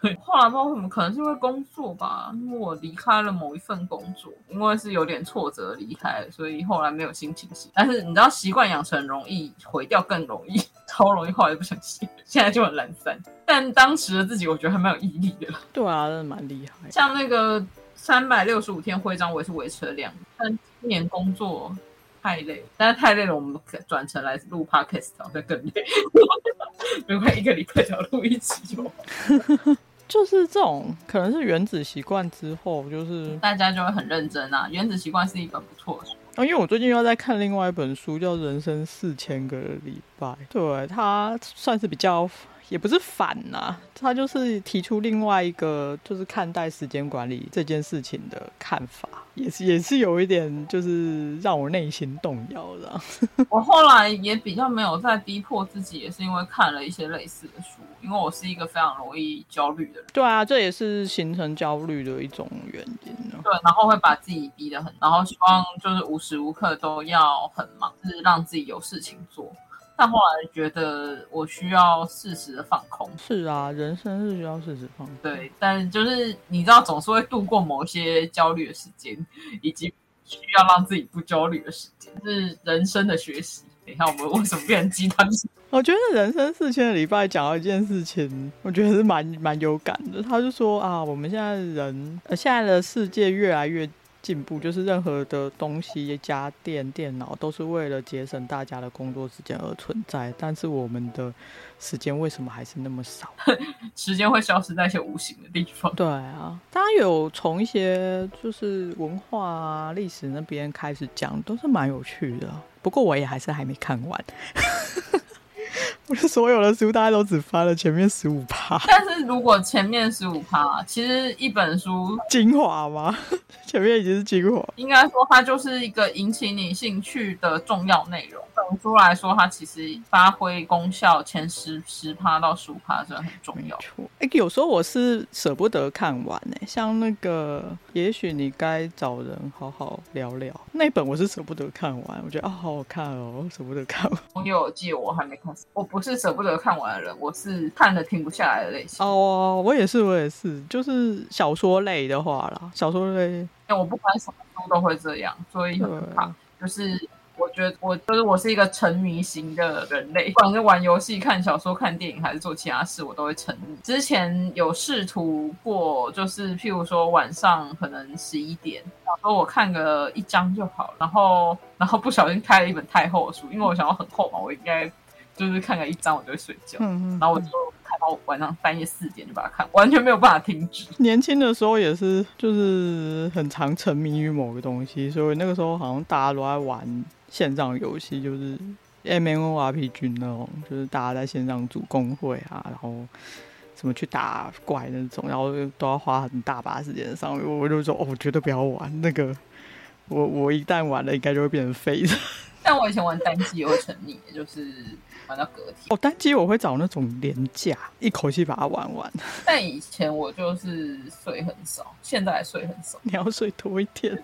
对，后来不知道为什么，可能是因为工作吧，因为我离开了某一份工作，因为是有点挫折离开，所以后来没有心情写。但是你知道，习惯养成容易，毁掉更容易，超容易，后来就不想写，现在就很懒散。但当时的自己，我觉得还蛮有毅力的。对啊，真的蛮厉害。像那个。三百六十五天徽章，我也是维持了两年。但今年工作太累，但是太累了，我们转成来录 podcast 好像更累。没关系，一个礼拜只要录一集就。就是这种，可能是原子习惯之后，就是大家就会很认真啊。原子习惯是一本不错的书啊，因为我最近又在看另外一本书，叫《人生四千个礼拜》，对，它算是比较。也不是反呐、啊，他就是提出另外一个，就是看待时间管理这件事情的看法，也是也是有一点，就是让我内心动摇的。我后来也比较没有再逼迫自己，也是因为看了一些类似的书，因为我是一个非常容易焦虑的人。对啊，这也是形成焦虑的一种原因呢。对，然后会把自己逼得很，然后希望就是无时无刻都要很忙，就是让自己有事情做。但后来觉得我需要适时的放空。是啊，人生是需要适时放空。对，但就是你知道，总是会度过某些焦虑的时间，以及需要让自己不焦虑的时间，是人生的学习。等一下，我们为什么变成鸡汤？我觉得人生四千个礼拜讲到一件事情，我觉得是蛮蛮有感的。他就说啊，我们现在人，呃，现在的世界越来越。进步就是任何的东西，家电、电脑都是为了节省大家的工作时间而存在。但是我们的时间为什么还是那么少？时间会消失在一些无形的地方。对啊，大家有从一些就是文化啊、历史那边开始讲，都是蛮有趣的。不过我也还是还没看完。我所有的书大家都只翻了前面十五趴，但是如果前面十五趴，其实一本书精华吗？前面已经是精华，应该说它就是一个引起你兴趣的重要内容。本书来说，它其实发挥功效前十十趴到十五趴真的很重要。哎、欸，有时候我是舍不得看完诶、欸，像那个，也许你该找人好好聊聊那本，我是舍不得看完。我觉得啊、哦，好好看哦，舍不得看完。朋友借我还没看，我不是舍不得看完的人，我是看的停不下来的类型。哦，我也是，我也是，就是小说类的话啦，小说类。哎，我不管什么书都会这样，所以很怕，就是。我觉得我就是我是一个沉迷型的人类，不管是玩游戏、看小说、看电影，还是做其他事，我都会沉迷。之前有试图过，就是譬如说晚上可能十一点，然后我看个一章就好，然后然后不小心开了一本太厚的书，因为我想要很厚嘛，我应该就是看个一章我就会睡觉，然后我就看到晚上半夜四点就把它看，完全没有办法停止。年轻的时候也是，就是很常沉迷于某个东西，所以那个时候好像大家都在玩。线上游戏就是 MMORPG 那种，就是大家在线上组工会啊，然后怎么去打怪那种，然后都要花很大把时间上面。我就说，哦，绝对不要玩那个，我我一旦玩了，应该就会变成废的。但我以前玩单机也会沉迷，就是玩到隔天。哦，单机我会找那种廉价，一口气把它玩完。但以前我就是睡很少，现在睡很少。你要睡多一点。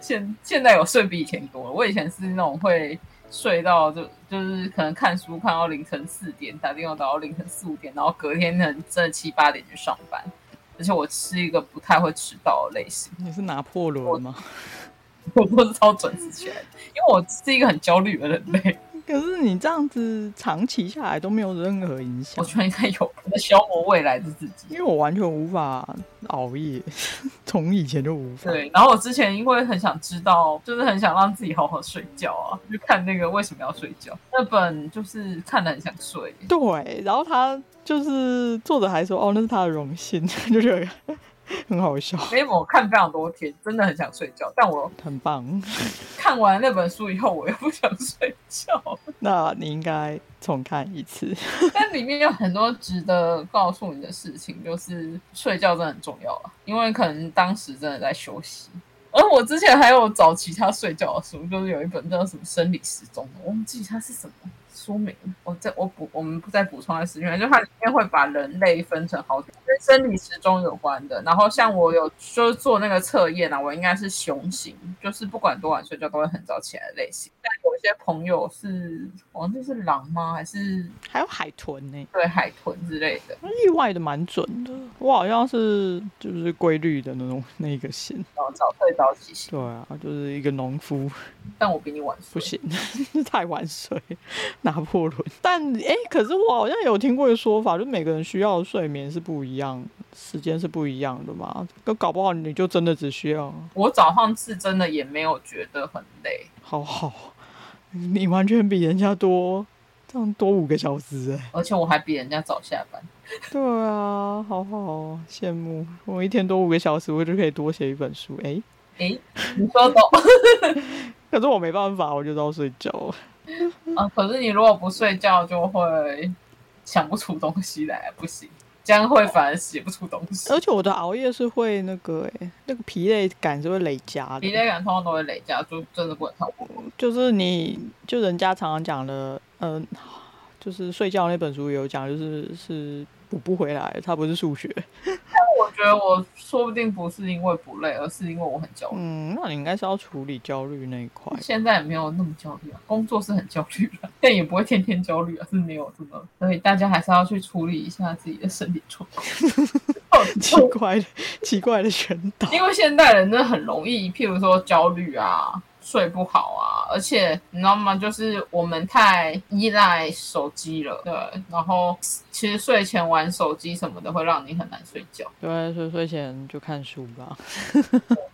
现现在有睡比以前多了。我以前是那种会睡到就就是可能看书看到凌晨四点，打电话打到凌晨四五点，然后隔天可能真的七八点去上班。而且我是一个不太会迟到的类型。你是拿破仑吗？我，我都是超准时起来，因为我是一个很焦虑的人类。可是你这样子长期下来都没有任何影响，我觉得应该有在消磨未来的自己。因为我完全无法熬夜，从以前就无法。对，然后我之前因为很想知道，就是很想让自己好好睡觉啊，就看那个为什么要睡觉那本，就是看得很想睡。对，然后他就是作者还说，哦，那是他的荣幸，就觉得。很好笑，因为我看非常多天，真的很想睡觉，但我很棒。看完那本书以后，我又不想睡觉。那你应该重看一次。但里面有很多值得告诉你的事情，就是睡觉真的很重要啊，因为可能当时真的在休息。而我之前还有找其他睡觉的书，就是有一本叫什么《生理时钟》，我忘记它是什么。说明，我再我补，我们不再补充的时间，就它里面会把人类分成好几跟生理时钟有关的。然后像我有就是做那个测验啊，我应该是雄型，就是不管多晚睡觉都会很早起来的类型。但有一些朋友是，哦，那是狼吗？还是还有海豚呢、欸？对，海豚之类的，意外的蛮准的。我好像是就是规律的那种那个型，然后早睡早起型。对啊，就是一个农夫。但我比你晚睡，不行，太晚睡。拿破仑，但哎、欸，可是我好像有听过一个说法，就每个人需要的睡眠是不一样，时间是不一样的嘛。都搞不好你就真的只需要。我早上是真的也没有觉得很累，好好，你完全比人家多这样多五个小时哎，而且我还比人家早下班。对啊，好好羡慕我一天多五个小时，我就可以多写一本书。哎哎，你说懂？可是我没办法，我就要睡觉。啊，可是你如果不睡觉，就会想不出东西来，不行。这样会反而写不出东西，而且我的熬夜是会那个哎、欸，那个疲累感是会累加的，疲累感通常都会累加，就真的不能超过。就是你就人家常常讲的，嗯、呃，就是睡觉那本书有讲，就是是。补不回来，它不是数学。觉得我说不定不是因为不累，而是因为我很焦虑。嗯，那你应该是要处理焦虑那一块。现在也没有那么焦虑啊，工作是很焦虑的，但也不会天天焦虑啊，是没有这么。所以大家还是要去处理一下自己的身体状况。奇怪的，奇怪的宣导。因为现代人真的很容易，譬如说焦虑啊。睡不好啊，而且你知道吗？就是我们太依赖手机了，对。然后其实睡前玩手机什么的会让你很难睡觉。对，所以睡前就看书吧。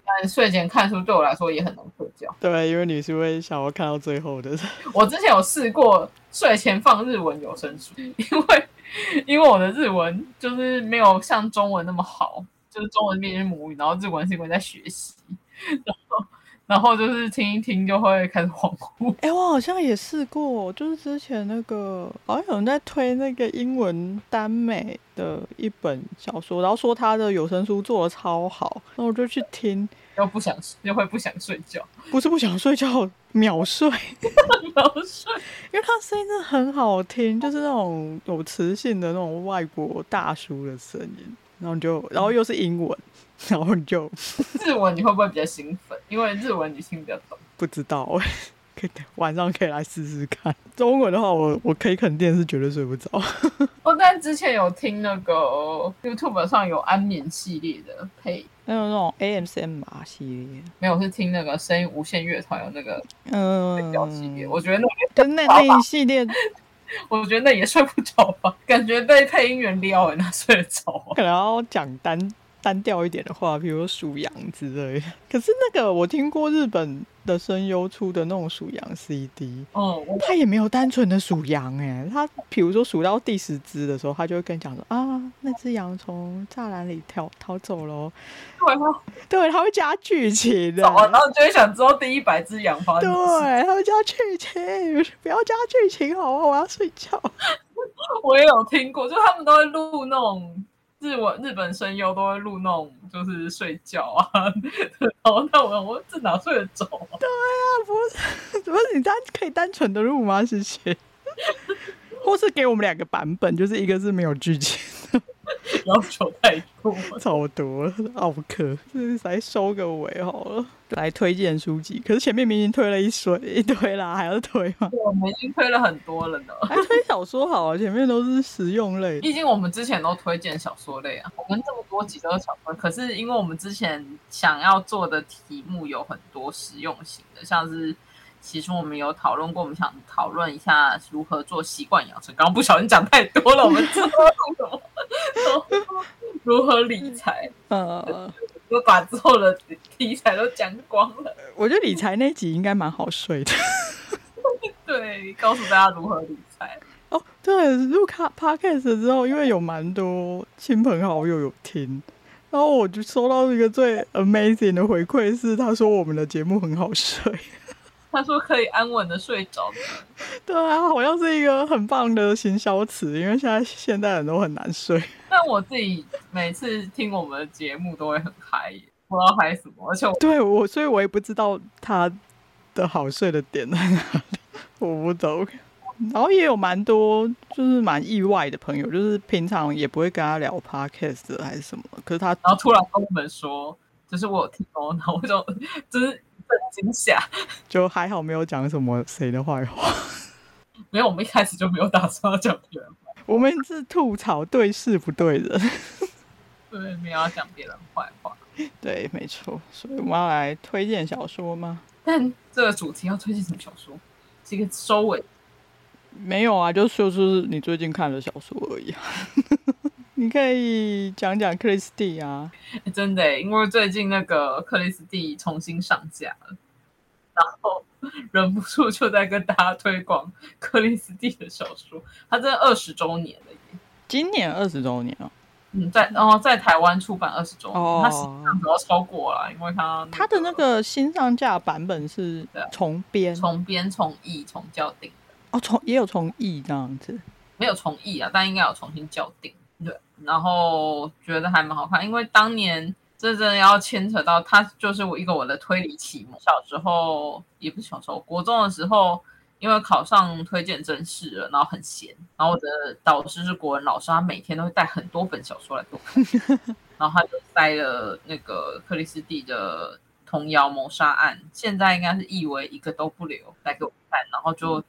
但睡前看书对我来说也很难睡觉。对，因为你是会想要看到最后的。我之前有试过睡前放日文有声书，因为因为我的日文就是没有像中文那么好，就是中文变成母语，然后日文是因为在学习，然后。然后就是听一听就会开始恍惚。哎，我好像也试过，就是之前那个好像有人在推那个英文耽美的一本小说，然后说他的有声书做的超好，然后我就去听，又不想又会不想睡觉，不是不想睡觉，秒睡，秒睡，因为他声音真的很好听，就是那种有磁性的那种外国大叔的声音，然后就然后又是英文。然后你就 日文你会不会比较兴奋？因为日文你听比较懂。不知道，可以晚上可以来试试看。中文的话我，我我可以肯定是绝对睡不着。我 但之前有听那个 YouTube 上有安眠系列的配，还有那种 ASMR 系列。没有，是听那个声音无限乐团有那个嗯系列。我觉得那那那一系列，我觉得那也睡不着吧？感觉被配音员撩哎，那睡得着？可能要讲单。单调一点的话，比如说数羊之类的。可是那个我听过日本的声优出的那种数羊 CD，哦，他也没有单纯的数羊哎，他比如说数到第十只的时候，他就会跟你讲说啊，那只羊从栅栏里逃逃走了。对吗？对，他会加剧情的，然后就会想知道第一百只羊发生。对，他会加剧情，不要加剧情好吗？我要睡觉。我也有听过，就他们都会录那种。日文日本声优都会录那种，就是睡觉啊，然后那我我这哪睡得着？对啊，不是，不是你单可以单纯的录吗？谢谢，或是给我们两个版本，就是一个是没有剧情。要求太多，超多了，奥克，就是来收个尾好了，来推荐书籍。可是前面明明推了一水一堆啦，还要推吗？我们已经推了很多了呢，还推小说好啊，前面都是实用类。毕竟我们之前都推荐小说类啊，我们这么多集都是小说，可是因为我们之前想要做的题目有很多实用型的，像是。其实我们有讨论过，我们想讨论一下如何做习惯养成。刚刚不小心讲太多了，我们知道什么？如何理财？呃，我把之后的题材都讲光了。我觉得理财那集应该蛮好睡的。对，告诉大家如何理财。哦，对，录卡 podcast 之后，因为有蛮多亲朋好友有听，然后我就收到一个最 amazing 的回馈，是他说我们的节目很好睡。他说可以安稳的睡着。对啊，好像是一个很棒的行销词，因为现在现代人都很难睡。但我自己每次听我们的节目都会很嗨，不知道嗨什么，而且我对我，所以我也不知道他的好睡的点在哪里，我不懂。然后也有蛮多就是蛮意外的朋友，就是平常也不会跟他聊 podcast 还是什么，可是他然后突然跟我们说，就是我有听哦，然后我就就是。很惊吓，就还好没有讲什么谁的坏话。没有，我们一开始就没有打算要讲别人。我们是吐槽对事不对人。对，没有要讲别人坏话。对，没错。所以我们要来推荐小说吗？但这个主题要推荐什么小说？这个收尾。没有啊，就说是你最近看的小说而已。你可以讲讲克里斯蒂啊，真的，因为最近那个克里斯蒂重新上架了，然后忍不住就在跟大家推广克里斯蒂的小说。他这二十周年了耶，今年二十周年哦。嗯，在然后在台湾出版二十周年，哦、他实际上都要超过了，因为他、那个、他的那个新上架版本是重编、重编、重译、重校订哦，重也有重译这样子，没有重译啊，但应该有重新校订。对，然后觉得还蛮好看，因为当年。这真的要牵扯到他，就是我一个我的推理启蒙。小时候也不是小时候，国中的时候，因为考上推荐甄试了，然后很闲，然后我的导师是国文老师，他每天都会带很多本小说来给我看，然后他就塞了那个克里斯蒂的童谣谋杀案，现在应该是译为一个都不留来给我看，然后就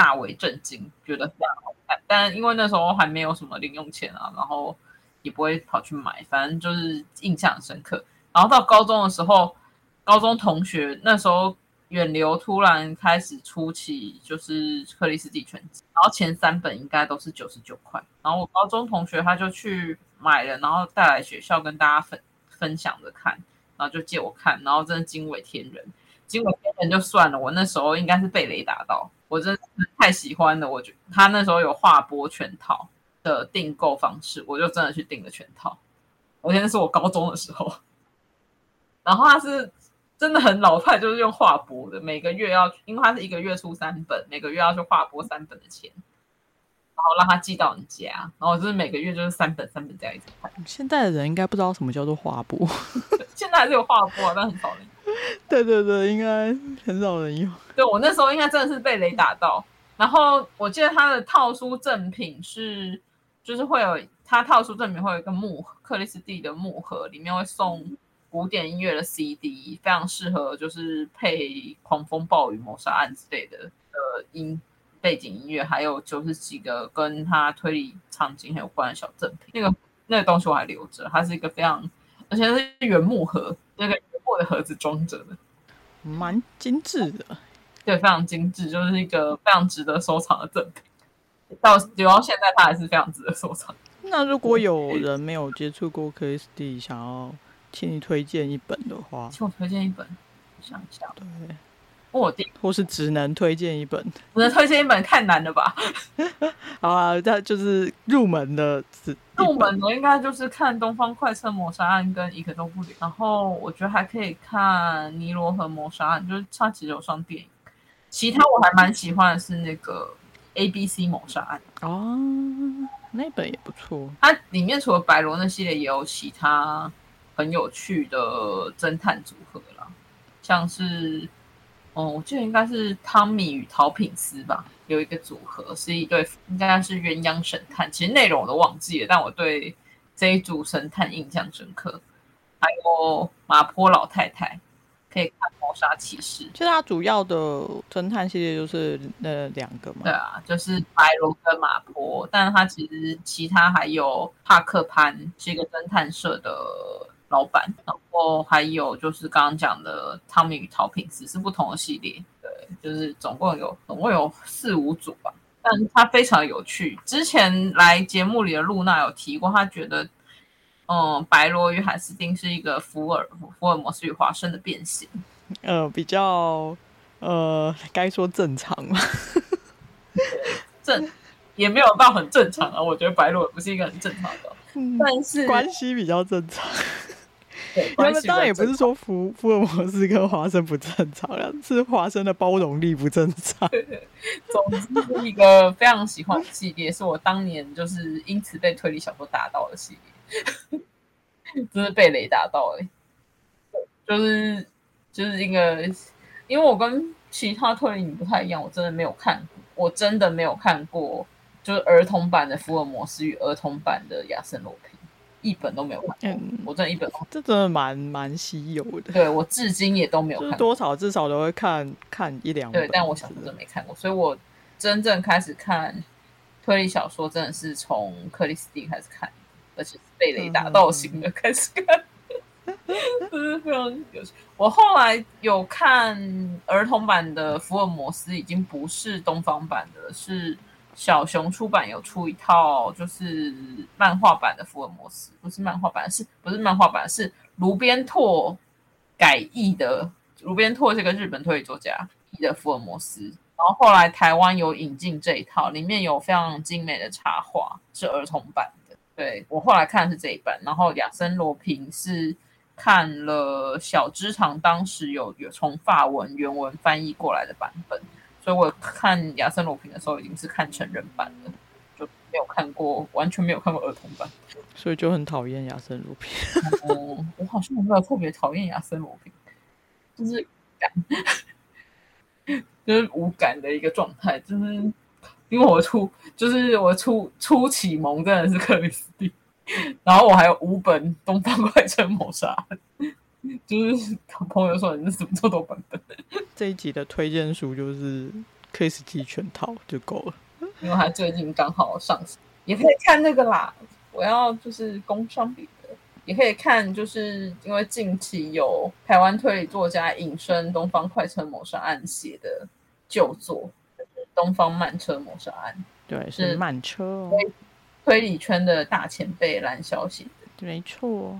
大为震惊，觉得非常好看。但因为那时候还没有什么零用钱啊，然后。也不会跑去买，反正就是印象深刻。然后到高中的时候，高中同学那时候远流突然开始出起就是克里斯蒂全集，然后前三本应该都是九十九块。然后我高中同学他就去买了，然后带来学校跟大家分分享着看，然后就借我看，然后真的惊为天人。惊为天人就算了，我那时候应该是被雷打到，我真的是太喜欢了。我觉得他那时候有划拨全套。的订购方式，我就真的去订了全套。我现在是我高中的时候，然后他是真的很老派，就是用划拨的，每个月要，因为他是一个月出三本，每个月要去划拨三本的钱，然后让他寄到你家，然后就是每个月就是三本三本这样一直看。现在的人应该不知道什么叫做划拨，现在还是有划拨，但很少人。对对对，应该很少人用。对，我那时候应该真的是被雷打到，然后我记得他的套书赠品是。就是会有他套书赠品会有一个木克里斯蒂的木盒，里面会送古典音乐的 CD，非常适合就是配狂风暴雨谋杀案之类的的音背景音乐，还有就是几个跟他推理场景很有关的小赠品。那个那个东西我还留着，它是一个非常而且是原木盒，那个原木的盒子装着的，蛮精致的，对，非常精致，就是一个非常值得收藏的赠品。到留到现在，它还是非常值得收藏。那如果有人没有接触过克里斯蒂，想要请你推荐一本的话，请我推荐一本，我想一下。对，我定或是只能推荐一本，只能推荐一本，太难了吧？好啊，那就是入门的，入门的应该就是看《东方快车谋杀案》跟《一个都不留》，然后我觉得还可以看《尼罗河谋杀案》，就是它其实有上电影。其他我还蛮喜欢的是那个。A B C 谋杀案哦，那本也不错。它里面除了白罗那系列，也有其他很有趣的侦探组合啦，像是，哦，我记得应该是汤米与陶品斯吧，有一个组合是一对，应该是鸳鸯神探。其实内容我都忘记了，但我对这一组神探印象深刻。还有马坡老太太。可以看谋杀骑士，其实它主要的侦探系列就是那两个嘛。对啊，就是白龙跟马坡，但是他其实其他还有帕克潘是一个侦探社的老板，然后还有就是刚刚讲的汤米与陶品只是不同的系列。对，就是总共有总共有四五组吧，但它非常有趣。之前来节目里的露娜有提过，她觉得。嗯，白罗与海斯汀是一个福尔福尔摩斯与华生的变形，呃，比较呃，该说正常吗？正也没有到很正常啊。我觉得白罗也不是一个很正常的，嗯、但是关系比较正常。对，关系当然也不是说福福尔摩斯跟华生不正常，是华生的包容力不正常。总之是一个非常喜欢的系列，是我当年就是因此被推理小说打到的系列。真是被雷打到哎、欸，就是就是一个，因为我跟其他推理不太一样，我真的没有看过，我真的没有看过，就是儿童版的福尔摩斯与儿童版的亚森罗苹，一本都没有看过，嗯、我真的一本，这真的蛮蛮稀有的。对，我至今也都没有看过，多少至少都会看看一两本。对，但我小时候真的没看过，所以我真正开始看推理小说，真的是从克里斯蒂开始看。而且是被雷打到型的开始看，真是非常有趣。我后来有看儿童版的福尔摩斯，已经不是东方版的，是小熊出版有出一套，就是漫画版的福尔摩斯，不是漫画版，是不是漫画版？是卢边拓改译的。卢边拓是个日本推理作家译，的福尔摩斯，然后后来台湾有引进这一套，里面有非常精美的插画，是儿童版的。对，我后来看的是这一版，然后亚森罗平是看了小芝堂当时有有从法文原文翻译过来的版本，所以我看亚森罗平的时候已经是看成人版了，就没有看过，完全没有看过儿童版，所以就很讨厌亚森罗平。嗯，我好像没有特别讨厌亚森罗平，就是感，就是无感的一个状态，就是。因为我初就是我初初启蒙真的是克里斯蒂，然后我还有五本《东方快车谋杀案》，就是朋友说你是怎么做多版本？这一集的推荐书就是克里斯蒂全套就够了，因为他最近刚好上市，也可以看那个啦。我要就是工商比的，也可以看，就是因为近期有台湾推理作家隐身《东方快车谋杀案》写的旧作。东方慢车谋杀案，对，是慢车哦。推理圈的大前辈蓝小写的，没错。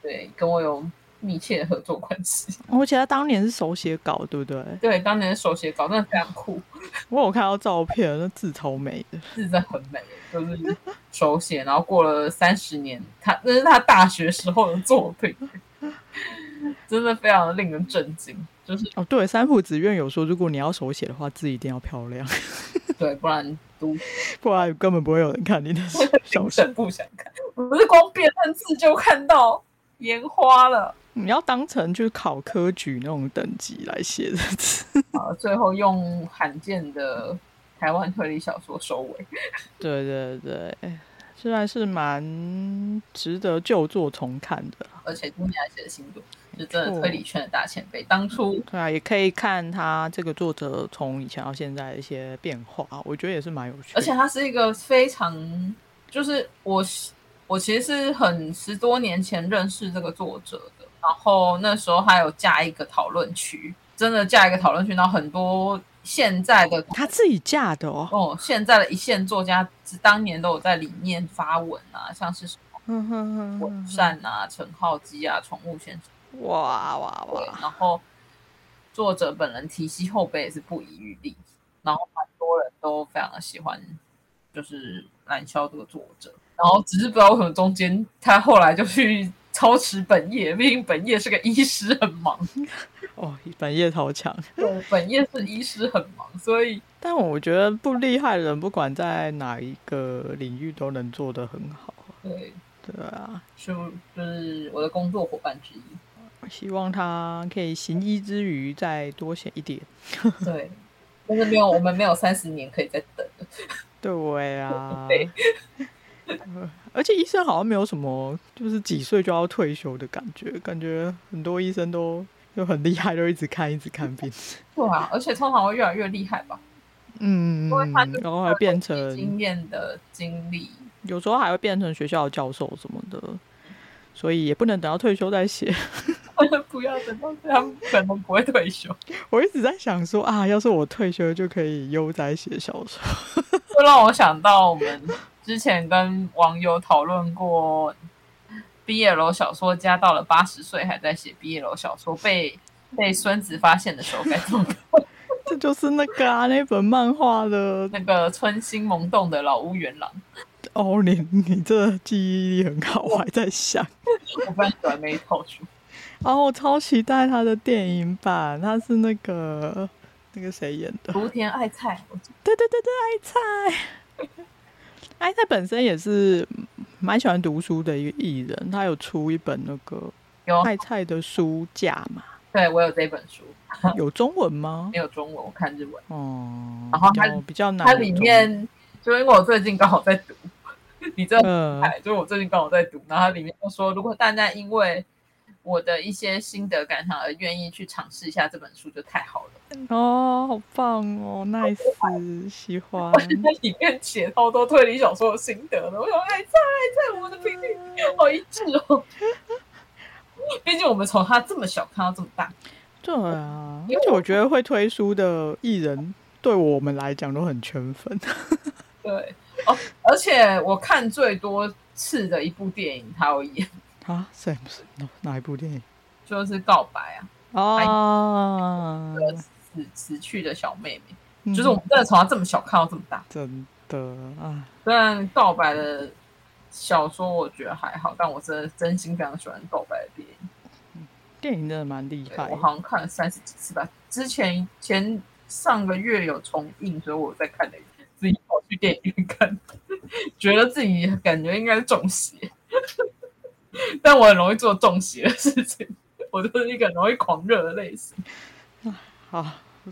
对，跟我有密切的合作关系。我记得他当年是手写稿，对不对？对，当年是手写稿，真的非常酷。我有看到照片，那字超美的，字真的很美，就是手写。然后过了三十年，他那是他大学时候的作品，真的非常的令人震惊。就是哦，对，三浦子苑有说，如果你要手写的话，字一定要漂亮，对，不然读，不然根本不会有人看你的小说，不想看。不是光辨认字就看到烟花了，你要当成就是考科举那种等级来写的字。好，最后用罕见的台湾推理小说收尾。对对对，虽然是蛮值得旧作重看的，而且今年还写的新作。是真的推理圈的大前辈，当初对啊，也可以看他这个作者从以前到现在的一些变化，我觉得也是蛮有趣的。而且他是一个非常，就是我我其实是很十多年前认识这个作者的，然后那时候还有架一个讨论区，真的架一个讨论区，然后很多现在的他自己架的哦，哦，现在的一线作家当年都有在里面发文啊，像是什么文善啊、陈浩基啊、宠物先生。哇哇哇！然后作者本人提携后辈也是不遗余力，然后蛮多人都非常的喜欢，就是蓝霄这个作者。然后只是不知道为什么中间他后来就去操持本业，毕竟本业是个医师，很忙。哦，本业超强。对，本业是医师，很忙，所以。但我觉得不厉害的人，不管在哪一个领域都能做得很好。对对啊，是就是我的工作伙伴之一。希望他可以行医之余再多写一点。对，但是没有，我们没有三十年可以再等。对啊，对。而且医生好像没有什么，就是几岁就要退休的感觉。感觉很多医生都就很厉害，都一直看，一直看病。对啊，而且通常会越来越厉害吧？嗯，然后还变成经验的经历，有时候还会变成学校的教授什么的，所以也不能等到退休再写。不要等到他们，可能不会退休。我一直在想说啊，要是我退休就可以悠哉写小说。会让我想到我们之前跟网友讨论过，BL 小说家到了八十岁还在写 BL 小说，被被孙子发现的时候该怎么办？这就是那个啊，那本漫画的那个春心萌动的老屋元郎。哦，你你这记忆力很好，我还在想，我不喜欢那一套书。哦，我超期待他的电影版，他是那个那个谁演的？福田爱菜。对对对对，爱菜。爱菜本身也是蛮喜欢读书的一个艺人，他有出一本那个有爱菜的书架嘛？对，我有这本书。有中文吗？没有中文，我看日文。哦、嗯，然后它比较难。它里面就因为我最近刚好在读，你知道，哎，就我最近刚好在读，然后它里面就说，如果大家因为我的一些心得感想而愿意去尝试一下这本书，就太好了哦，好棒哦，nice，喜欢。在里面写超多推理小说的心得了，我想爱在爱在，我们的频率好一致哦。毕竟我们从他这么小看到这么大，对啊，而且我觉得会推书的艺人对我们来讲都很圈粉。对哦，而且我看最多次的一部电影，他有演。啊，是不是哪哪一部电影？就是告白啊！哦，死死死去的小妹妹，嗯、就是我们真的从她这么小看到这么大，真的啊。虽然告白的小说我觉得还好，但我真的真心非常喜欢告白的电影。电影真的蛮厉害，我好像看了三十几次吧。之前前上个月有重映，所以我在看的，自己跑去电影院看，觉得自己感觉应该是中邪，但我很容易做中邪的事情。我就是一个很容易狂热的类型。好，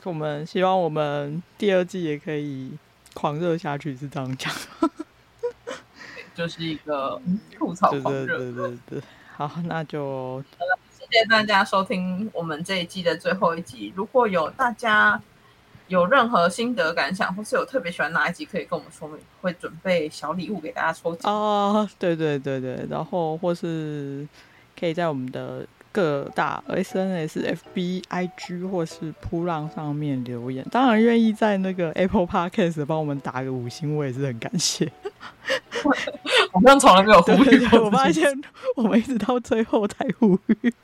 我们希望我们第二季也可以狂热下去，是这样讲。就是一个吐槽狂热。对对对对，好，那就好了谢谢大家收听我们这一季的最后一集。如果有大家有任何心得感想，或是有特别喜欢哪一集，可以跟我们说明，会准备小礼物给大家抽奖。哦，对对对对，然后或是可以在我们的。各大 SNS、FBIG 或是扑浪上面留言，当然愿意在那个 Apple Podcast 帮我们打个五星，我也是很感谢。我们从来没有呼吁过，我发现我们一直到最后才呼吁。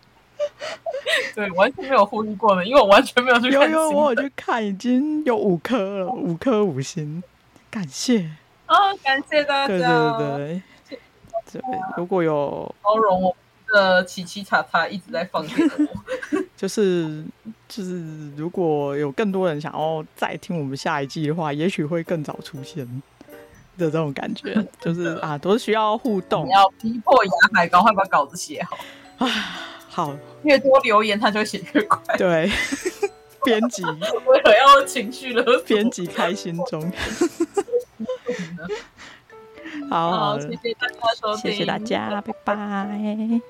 对，完全没有呼吁过的，因为我完全没有去看。因为我有去看，已经有五颗了，五颗五星，感谢啊、哦！感谢大家，对对对，对，如果有包容我。的奇奇叉叉一直在放就是 就是，如果有更多人想要再听我们下一季的话，也许会更早出现的这种感觉，就是啊，都是需要互动，你要逼迫牙海赶快把稿子写好啊，好，越多留言他就写越快，对，编辑。为了要情绪勒索，编辑开心中。好，好，谢谢大家收听，谢谢大家，拜拜。